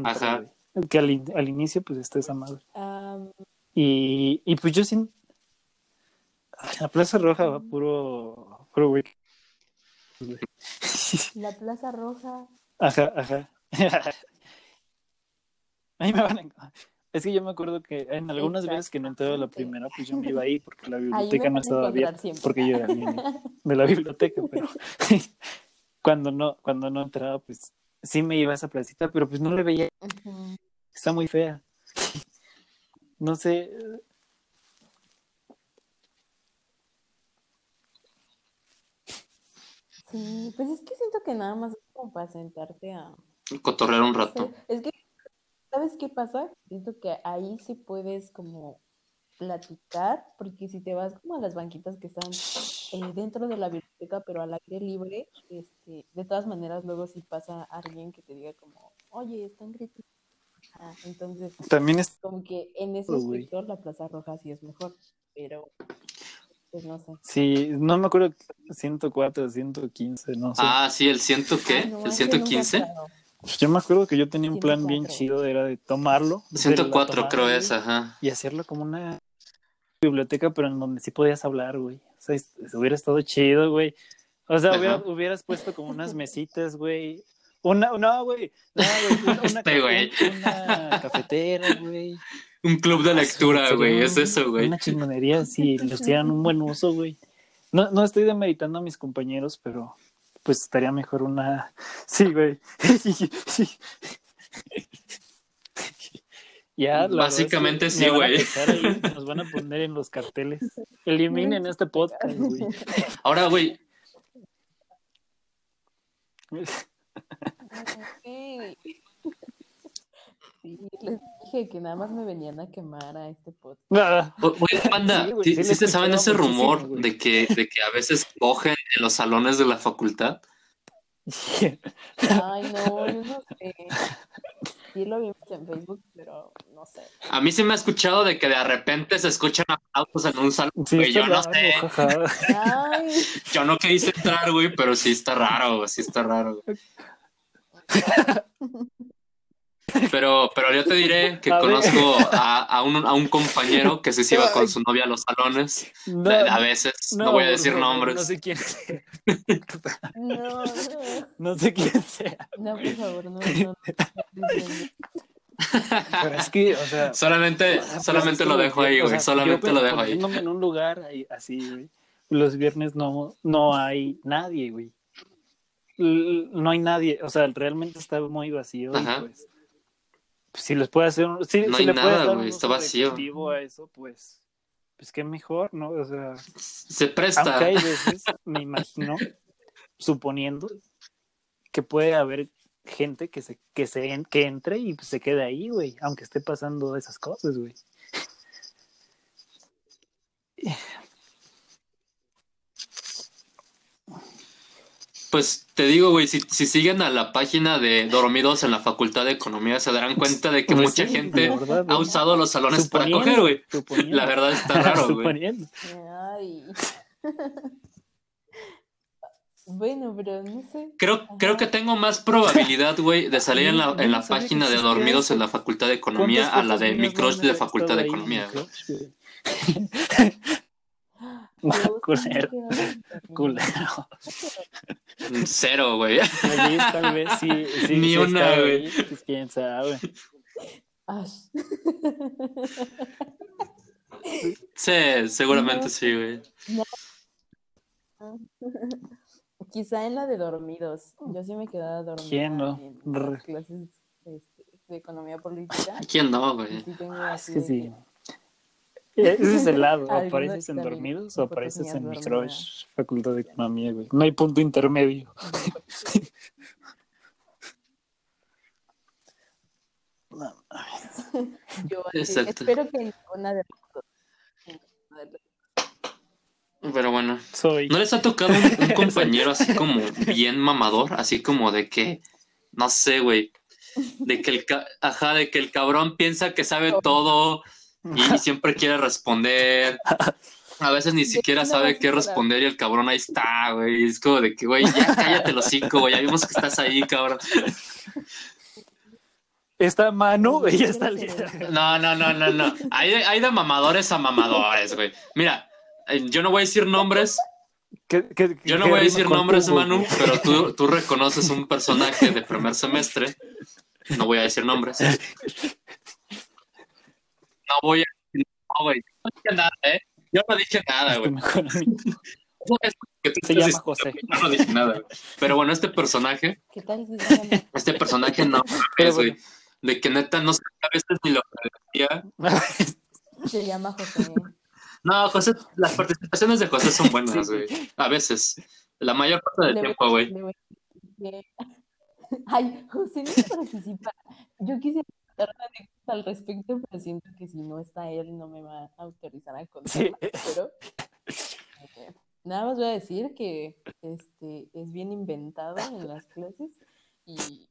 Ajá.
Que al, in- al inicio pues está esa madre. Y, y pues yo sin... La Plaza Roja va puro... Puro güey.
la Plaza Roja.
Ajá, ajá. Ahí me van a... Es que yo me acuerdo que en algunas veces que no entraba la primera, pues yo me iba ahí porque la biblioteca no estaba abierta. Porque yo era de la biblioteca, pero cuando no, cuando no entraba, pues sí me iba a esa placita, pero pues no le veía. Está muy fea. No sé.
Sí, pues es que siento que nada más es como para sentarte a...
Cotorrear un rato.
Es que, ¿sabes qué pasa? Siento que ahí sí puedes como platicar, porque si te vas como a las banquitas que están eh, dentro de la biblioteca, pero al aire libre, este, de todas maneras luego si pasa alguien que te diga como, oye, están gritando. Ah, entonces,
También es.
como que en ese
Oh,
aspecto la Plaza Roja sí es mejor, pero pues no sé.
Sí, no me acuerdo, 104, 115, no sé.
Ah, sí, el ciento qué?
Ay, no,
¿El
ese nunca he
115?
estado.
Pues Yo me acuerdo que yo tenía un plan bien
104.
chido, era de tomarlo. de la
104
tomada,
creo es, ajá.
Y hacerlo como una biblioteca, pero en donde sí podías hablar, güey. O sea, hubiera estado chido, güey. O sea, hubiera- hubieras puesto como unas mesitas, güey. Una, no, güey. No, güey. Una, una,
Este, güey.
una cafetera, güey.
Un club de lectura,
Sería
güey, es eso, güey.
Una chingonería si les dieran un buen uso, güey. No, no estoy demeritando a mis compañeros, pero pues estaría mejor una. Sí, güey. Sí, sí. Ya,
Básicamente
me
sí, güey.
Nos van a poner en los carteles. Eliminen este podcast, güey.
Ahora, güey,
Sí. Sí, les dije que nada más me venían a quemar a este podcast.
Oye, banda,
Sí, güey,
¿sí,
sí
sí
lo
se saben ese rumor de que, de que a veces cogen en los salones de la facultad?
Ay, no, yo no sé. Sí lo vimos en Facebook, pero no sé.
A mí sí me ha escuchado de que de repente se escuchan aplausos en un salón,
Sí,
güey,
está
yo no sé.
Ay,
yo no quise entrar, güey, pero sí está raro, güey, sí está raro. güey. Pero, pero yo te diré que
A
conozco a, a un, a un compañero que se iba con su novia a los salones,
No,
a veces, no, voy a decir nombres.
No sé quién sea.
no, no,
No sé quién sea.
no, por favor, no,
Pero es que, o sea.
Solamente,
pues,
solamente lo dejo ahí,
o
güey,
sea,
solamente
yo
lo dejo ahí.
en un lugar así, güey. Los viernes no, no hay nadie, güey. No hay nadie, o sea, realmente está muy vacío. y,
Ajá.
pues, si les puede hacer un, si,
No
si
hay
le puedes
nada,
dar un
está vacío.
a eso, pues, pues qué mejor, ¿no? O sea,
Se presta.
aunque hay veces, me imagino, suponiendo que puede haber gente que se, que se en- que entre y se quede ahí, güey, aunque esté pasando esas cosas, güey.
Pues te digo, güey, si, si siguen a la página de Dormidos en la Facultad de Economía, se darán cuenta de que
Pues
mucha
sí,
gente
verdad,
ha usado los salones para coger, güey. La verdad está raro, güey.
Bueno, pero no sé.
Creo, creo que tengo más probabilidad, güey, de salir en la, en la página de Dormidos en la Facultad de Economía a la
¿Cuántas
de mi crush de Facultad de Economía,
mi
güey.
crush, güey?
Yo
Culero, culero.
Cero, güey.
Oye, tal vez sí, sí,
Ni
sí
una, güey.
pues quién sabe.
Sí, seguramente
No.
sí, güey.
Quizá en la de dormidos. Yo sí me quedaba dormida.
¿Quién no?
En las clases este, de economía política.
¿A quién no, güey?
sí
Ah, Es que
de
sí. Ese es el lado. O apareces en dormidos o apareces en mi crush, facultad de economía, güey. No hay punto intermedio. No,
Yo espero que ninguna de las dos. Ninguna de las
Pero bueno.
soy.
¿No les ha tocado un, un compañero así como bien mamador? Así como de que, no sé, güey. De que el, ca- ajá, de que el cabrón piensa que sabe todo y, y siempre quiere responder. A veces ni siquiera sabe qué responder y el cabrón ahí está, güey. Es como de que, güey, ya cállate los cinco, güey. Ya vimos que estás ahí, cabrón.
Esta mano,
Yo
ella está lista.
No, no, no, no, no. Hay de, hay de mamadores a mamadores, güey. Mira, eh, yo no voy a decir nombres, Yo no voy a decir nombres, Manu, pero tú, tú reconoces un personaje de primer semestre. No voy a decir nombres. No voy a decir no, güey. No dije nada, ¿eh? Yo no dije nada, güey.
Se llama José.
diciendo, Yo no dije nada, güey. Pero bueno, este personaje,
¿Qué tal
este personaje no es, güey. De que neta no sé a veces ni lo que decía.
Se llama José.
No, José, las participaciones de José son buenas, güey. A veces. La mayor parte del
Le
tiempo, güey.
Ay, José no participa. Yo quisiera contar una anécdota al respecto, pero siento que si no está él, no me va a autorizar a
Sí.
contarla. Pero eh, nada más voy a decir que este es bien inventado en las clases y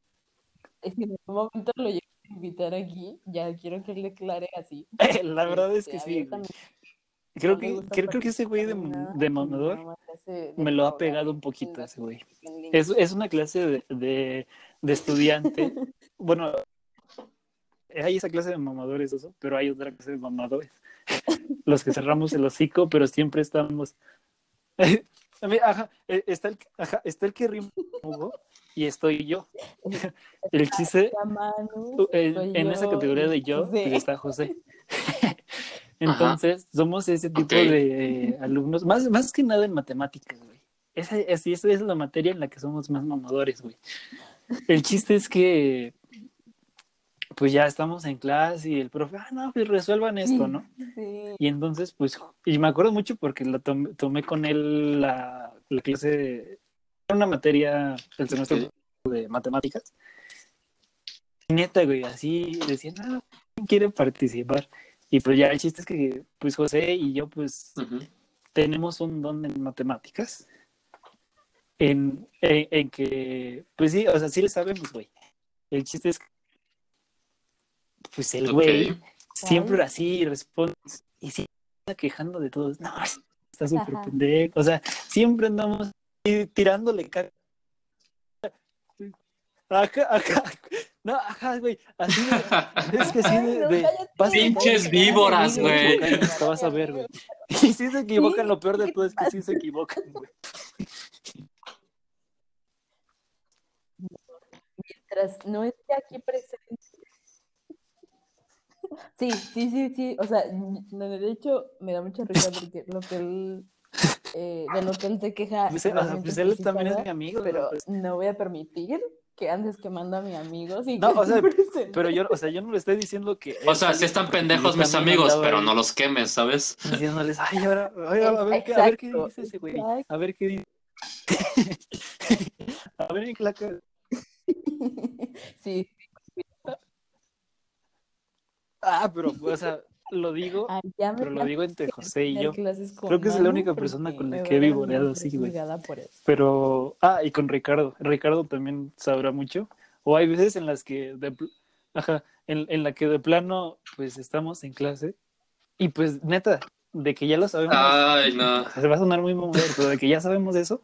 es que en algún momento lo llevo a invitar aquí, ya quiero que él declare así.
La verdad es
este,
que sí. Creo
no
que, creo, creo que ese güey de, de mamador me lo ha pegado un poquito ese güey. Es, es una clase de, de, de estudiante. bueno, hay esa clase de mamadores, eso, pero hay otra clase de mamadores. Los que cerramos el hocico, pero siempre estamos. A mí, ajá, eh, está el, ajá, está el que rima Hugo y estoy yo. El chiste,
Manu,
en,
soy
en esa categoría de yo, pues está José. Entonces, somos ese tipo de eh, alumnos, más, más que nada en matemáticas, güey. Esa, es, esa es la materia en la que somos más mamadores, güey. El chiste es que, pues ya estamos en clase y el profe, ah, no, pues resuelvan esto, ¿no?
Sí.
Y entonces, pues, y me acuerdo mucho porque la tomé, tomé con él la, la clase, de, una materia del semestre de matemáticas. Y neta, güey, así decían, ah, ¿quién quiere participar? Y pues ya el chiste es que, pues José y yo, pues, tenemos un don en matemáticas. En, en, en que, pues sí, o sea, sí le sabemos, güey. El chiste es que, pues el güey siempre así responde y siempre está quejando de todos. No, está súper pendejo. O sea, siempre andamos tirándole caca. Ajá, ajá. No, ajá, güey. Así de, es que sí de,
no,
Pinches víboras, güey.
Te vas a ver, güey. Y sí se equivocan, lo peor de todo es que sí se equivocan, güey.
Mientras no esté aquí presente. Sí, sí, sí, sí. O sea, de hecho me da mucha risa porque lo que él, eh, de lo que él se queja.
Pues, o sea,
realmente
pues él también es mi amigo,
Pero
¿no? Pues,
no voy a permitir que andes quemando a mi amigo.
No,
que
o sea,
presente.
pero yo, o sea, yo no le estoy diciendo que.
O sea, sí están pendejos mis amigos, pero no los quemes, ¿sabes?
Diciéndoles, ay, ahora, ay, a, ver, qué, a ver qué dice ese güey.
exacto.
A ver qué dice. a ver en la cara.
Sí,
Ah, pero, o sea, lo digo,
ay,
pero lo digo entre José y yo. Creo que es la única persona con la
me
que he vivoreado así, güey. Pero, ah, y con Ricardo. Ricardo también sabrá mucho. O hay veces en las que, de, ajá, en, en la que de plano, pues estamos en clase. Y pues, neta, de que ya lo sabemos.
Ay, no.
se va a sonar muy mamador, pero de que ya sabemos eso,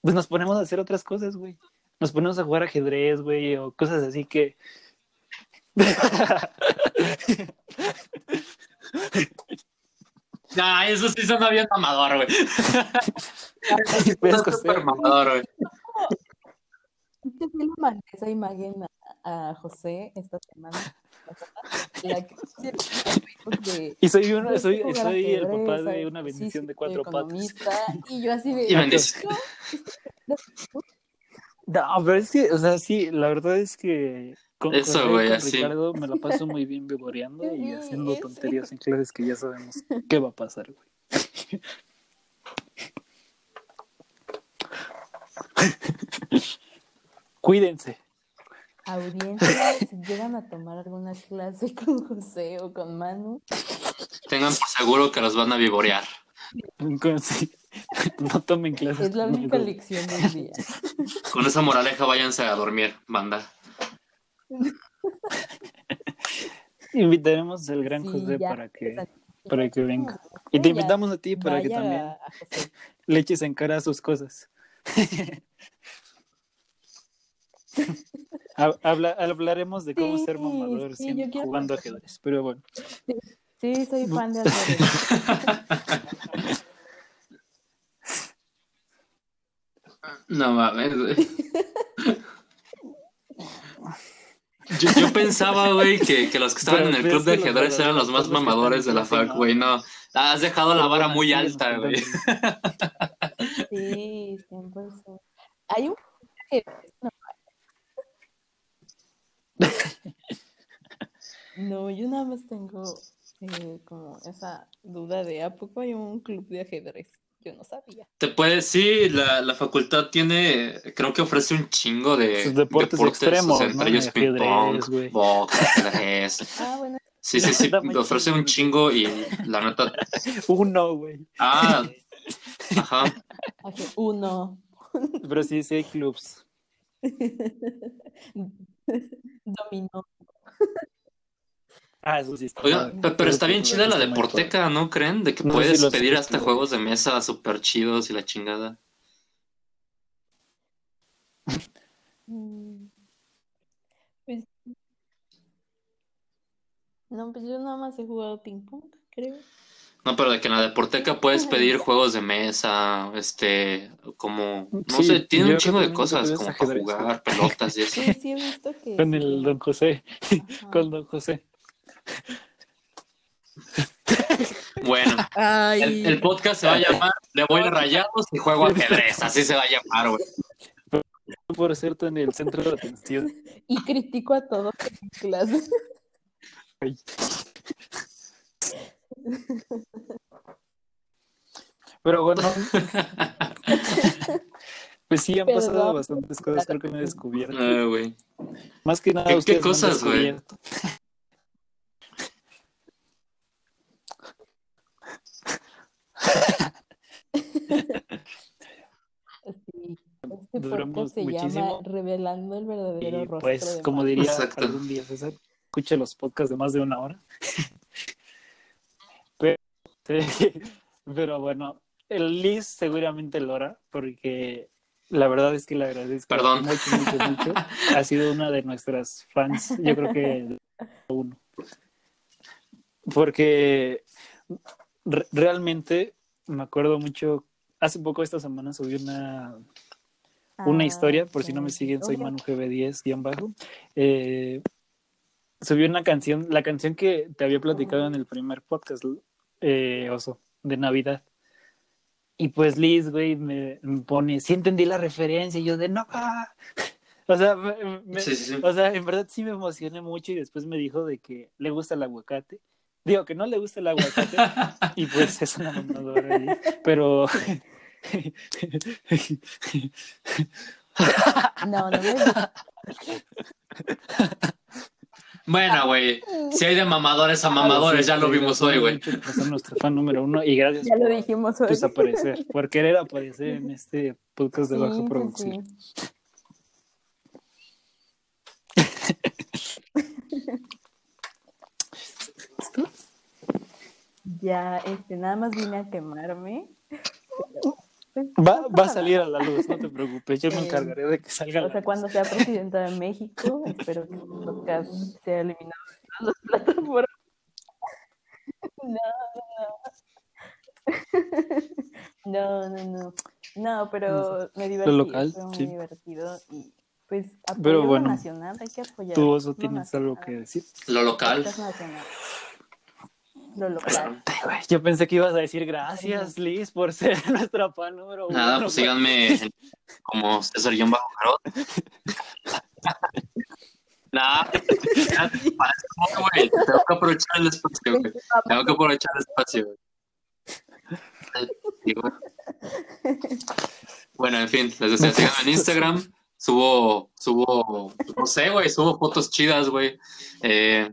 pues nos ponemos a hacer otras cosas, güey. Nos ponemos a jugar ajedrez, güey, o cosas así que.
Ah, eso sí suena bien mamador, güey.
José,
súper mamador, güey.
Es que sí le mandé esa imagen a, a José esta semana. La que de,
Y soy, uno,
yo
soy, soy el papá de una bendición
sí,
de cuatro patas.
Y yo así de.
Y bendición.
No, pero es que, o sea, sí, la verdad es que con,
Eso, güey, así.
Ricardo me la paso muy bien vivoreando y haciendo tonterías en clases que ya sabemos qué va a pasar, güey. Cuídense.
Audiencia, si llegan a tomar alguna clase con José o con Manu,
Tengan por seguro que los van a vivorear.
No tomen clases.
es la única lección del día.
Con esa moraleja váyanse a dormir, banda.
Invitaremos al gran
Sí,
José
ya,
para que, para que venga. Y te invitamos a ti para que también le eches en cara sus cosas. Ha- habla- hablaremos de cómo
Sí,
ser mamador
sí,
siendo-
quiero-
jugando ajedrez, pero bueno.
Sí, soy fan de ajedrez.
No mames, güey. Yo, yo pensaba, güey, que, que los que estaban
Pero
en el club de ajedrez eran los más mamadores de la fac,
no.
güey. No, has dejado la vara muy alta, güey.
Sí, 100%. Hay un No, yo nada más tengo eh, como esa duda de ¿a poco hay un club de ajedrez? Yo no sabía.
Te puedes, sí, la, la facultad tiene, creo que ofrece un chingo de
Sus deportes extremos,
o sea,
¿no?
entre ellos ping-pong,
güey.
box, ajedrez.
Ah, bueno.
Sí, sí, sí, ofrece un chingo y la neta.
Uno, güey.
Ah, ajá.
Uno.
Pero sí, sí hay clubs.
Dominó.
Ah, eso sí está.
Oiga, pero está bien chida la deporteca, ¿no creen? De que
No
puedes
si
pedir hasta juegos de mesa súper chidos y la chingada.
Mm. Pues, no, pues yo nada más he jugado ping pong, creo.
No, pero de que en la deporteca puedes pedir juegos de mesa, este, como, no
Sí,
sé, tiene un chingo de cosas como para jugar, pelotas y eso.
Sí, sí he visto que...
Con el don José,
Ajá.
con don José.
Bueno,
Ay,
el, el podcast se va a llamar Le voy a rayados y juego ajedrez, así se va a llamar, güey.
Por cierto, en el centro de atención.
y critico a todos en clase.
Ay. Pero bueno, pues sí, han pasado bastantes cosas, creo que me he descubierto.
Ah, güey.
Más que nada,
¿Qué-
ustedes
cosas, güey?
Sí, este
Duramos
podcast se
muchísimo.
llama Revelando el verdadero
Y
rostro
pues,
de
como diría
Exacto.
algún día César, escuche los podcasts de más de una hora. pero, pero bueno, el Liz seguramente lo hará, porque la verdad es que le agradezco
Perdón.
mucho, mucho, mucho. Ha sido una de nuestras fans, yo creo que uno. Porque re- realmente me acuerdo mucho, hace poco esta semana subí una, una
Ah,
historia, por si no me siguen, soy
Oye,
Manu GB10 guion bajo. Eh, subí una canción, la canción que te había platicado en el primer podcast, eh, Oso, de Navidad. Y pues Liz, güey, me, me pone, sí entendí la referencia, y yo de no. ah". O sea, me- me-
Sí, sí, sí.
o sea, en verdad sí me emocioné mucho y después me dijo de que le gusta el aguacate. Digo que no le gusta el aguacate y pues es una mamadora ahí. Pero
No, no me
Bueno, güey, si hay de mamadores a mamadores, ya lo vimos hoy, güey.
Por nuestro fan número uno y gracias
ya lo
por
dijimos hoy.
pues, aparecer, por querer aparecer en este podcast de
Sí,
baja
sí,
producción.
sí. Ya, este, nada más vine a quemarme. Pues,
Va, va a salir a la luz, no te preocupes, yo me
Eh,
encargaré de que salga la
O sea,
luz.
cuando sea presidenta de México, espero que el podcast sea eliminado de todas las plataformas. No, no, no. No, no, no. No, pero me divertí.
local,
fue muy
sí.
divertido. Y pues apoyo
Pero
lo
bueno,
nacional, hay que apoyar.
¿Tú, Oso,
lo
tienes algo que decir?
Lo local.
Podcast nacional. Lo
Yo pensé que ibas a decir gracias, Liz, por ser nuestra fan número uno.
Nada, pues síganme como César Guión Bajo Carot. Nada, güey, tengo que aprovechar el espacio, güey. Tengo que aprovechar el espacio, güey. Sí, güey. Bueno, en fin, les decía, síganme en Instagram. Subo, subo, no sé, güey, subo fotos chidas, güey. Eh,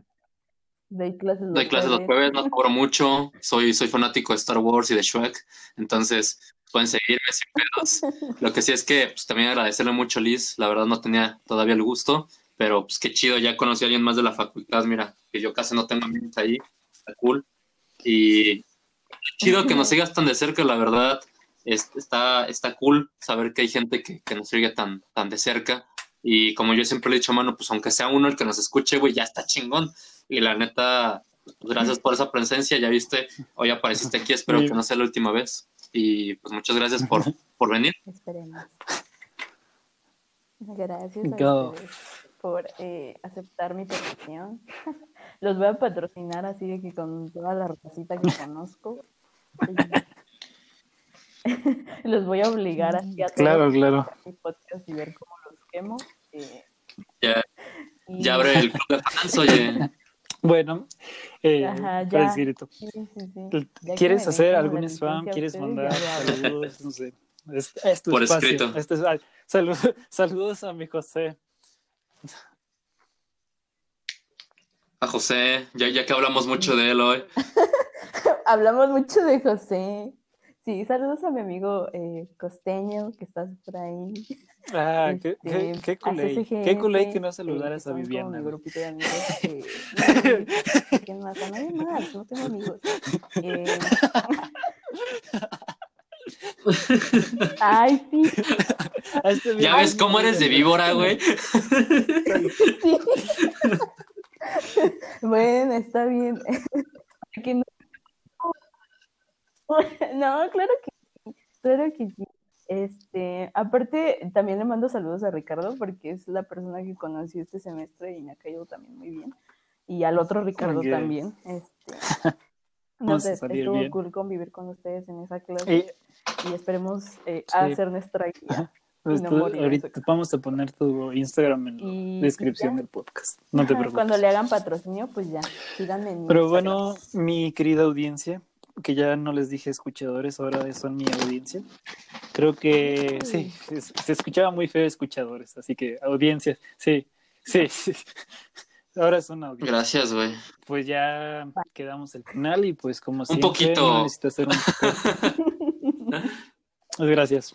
Doy clases los
Doy clases los jueves, no cobro mucho. Soy, soy fanático de Star Wars y de Shrek. Entonces, pueden seguirme sin pedos. Lo que sí es que pues, también agradecerle mucho a Liz. La verdad no tenía todavía el gusto. Pero pues qué chido, ya conocí a alguien más de la facultad. Mira, que yo casi no tengo amigos ahí. Está cool. Y chido que nos sigas tan de cerca, la verdad. Es- está, está cool saber que hay gente que, que nos sigue tan, tan de cerca. Y como yo siempre le he dicho, mano, pues aunque sea uno el que nos escuche, güey, ya está chingón. Y la neta, pues, gracias por esa presencia. Ya viste, hoy apareciste aquí, espero que no sea la última vez. Y pues muchas gracias por, por venir.
Esperemos. Gracias a por eh, aceptar mi petición. Los voy a patrocinar así de que con toda la racita que conozco. Los voy a obligar así a
Claro, claro.
mi podcast y ver cómo eh,
Ya,
y-
ya abre el club de fans, oye.
Bueno, eh,
Ajá. Sí, sí, sí. Ya que
¿Quieres
me
hacer algún spam? ¿Quieres mandar saludos? No sé. Es, es tu
Por
espacio.
escrito.
Este es- salud- saludos a mi José.
A José, ya, ya que hablamos mucho de él hoy.
Hablamos mucho de José. Sí, saludos a mi amigo eh, costeño que estás por ahí.
Ah, qué,
Este,
qué, qué
a
culé. Qué culé que no
eh,
saludaras
que
a Viviana.
Mi grupito de amigos. que- y- ¿Quién más? A nadie más, no tengo amigos. Eh, Ay, sí.
Este
¿Ya ves
no
cómo eres de víbora, güey?
sí. Bueno, está bien. Que no... no, claro que sí. Claro que sí. Este, aparte, también le mando saludos a Ricardo porque es la persona que conocí este semestre y me ha caído también muy bien. Y al otro Ricardo también. Este, no sé, estuvo
bien.
cool convivir con ustedes en esa clase
Y,
y esperemos eh,
Sí.
hacer nuestra guía.
pues,
no
tú- ahorita vamos a poner tu Instagram en la descripción del podcast. No te preocupes.
Cuando le hagan patrocinio, pues ya, síganme en
Pero
Instagram.
bueno, mi querida audiencia, que ya no les dije escuchadores, ahora son mi audiencia. Creo que sí, es- se escuchaba muy feo escuchadores, así que audiencia, sí, sí, sí. Ahora son audiencia.
Gracias, güey.
Pues ya quedamos el final y pues como
Un
siempre
poquito.
no necesito hacer un Pues gracias.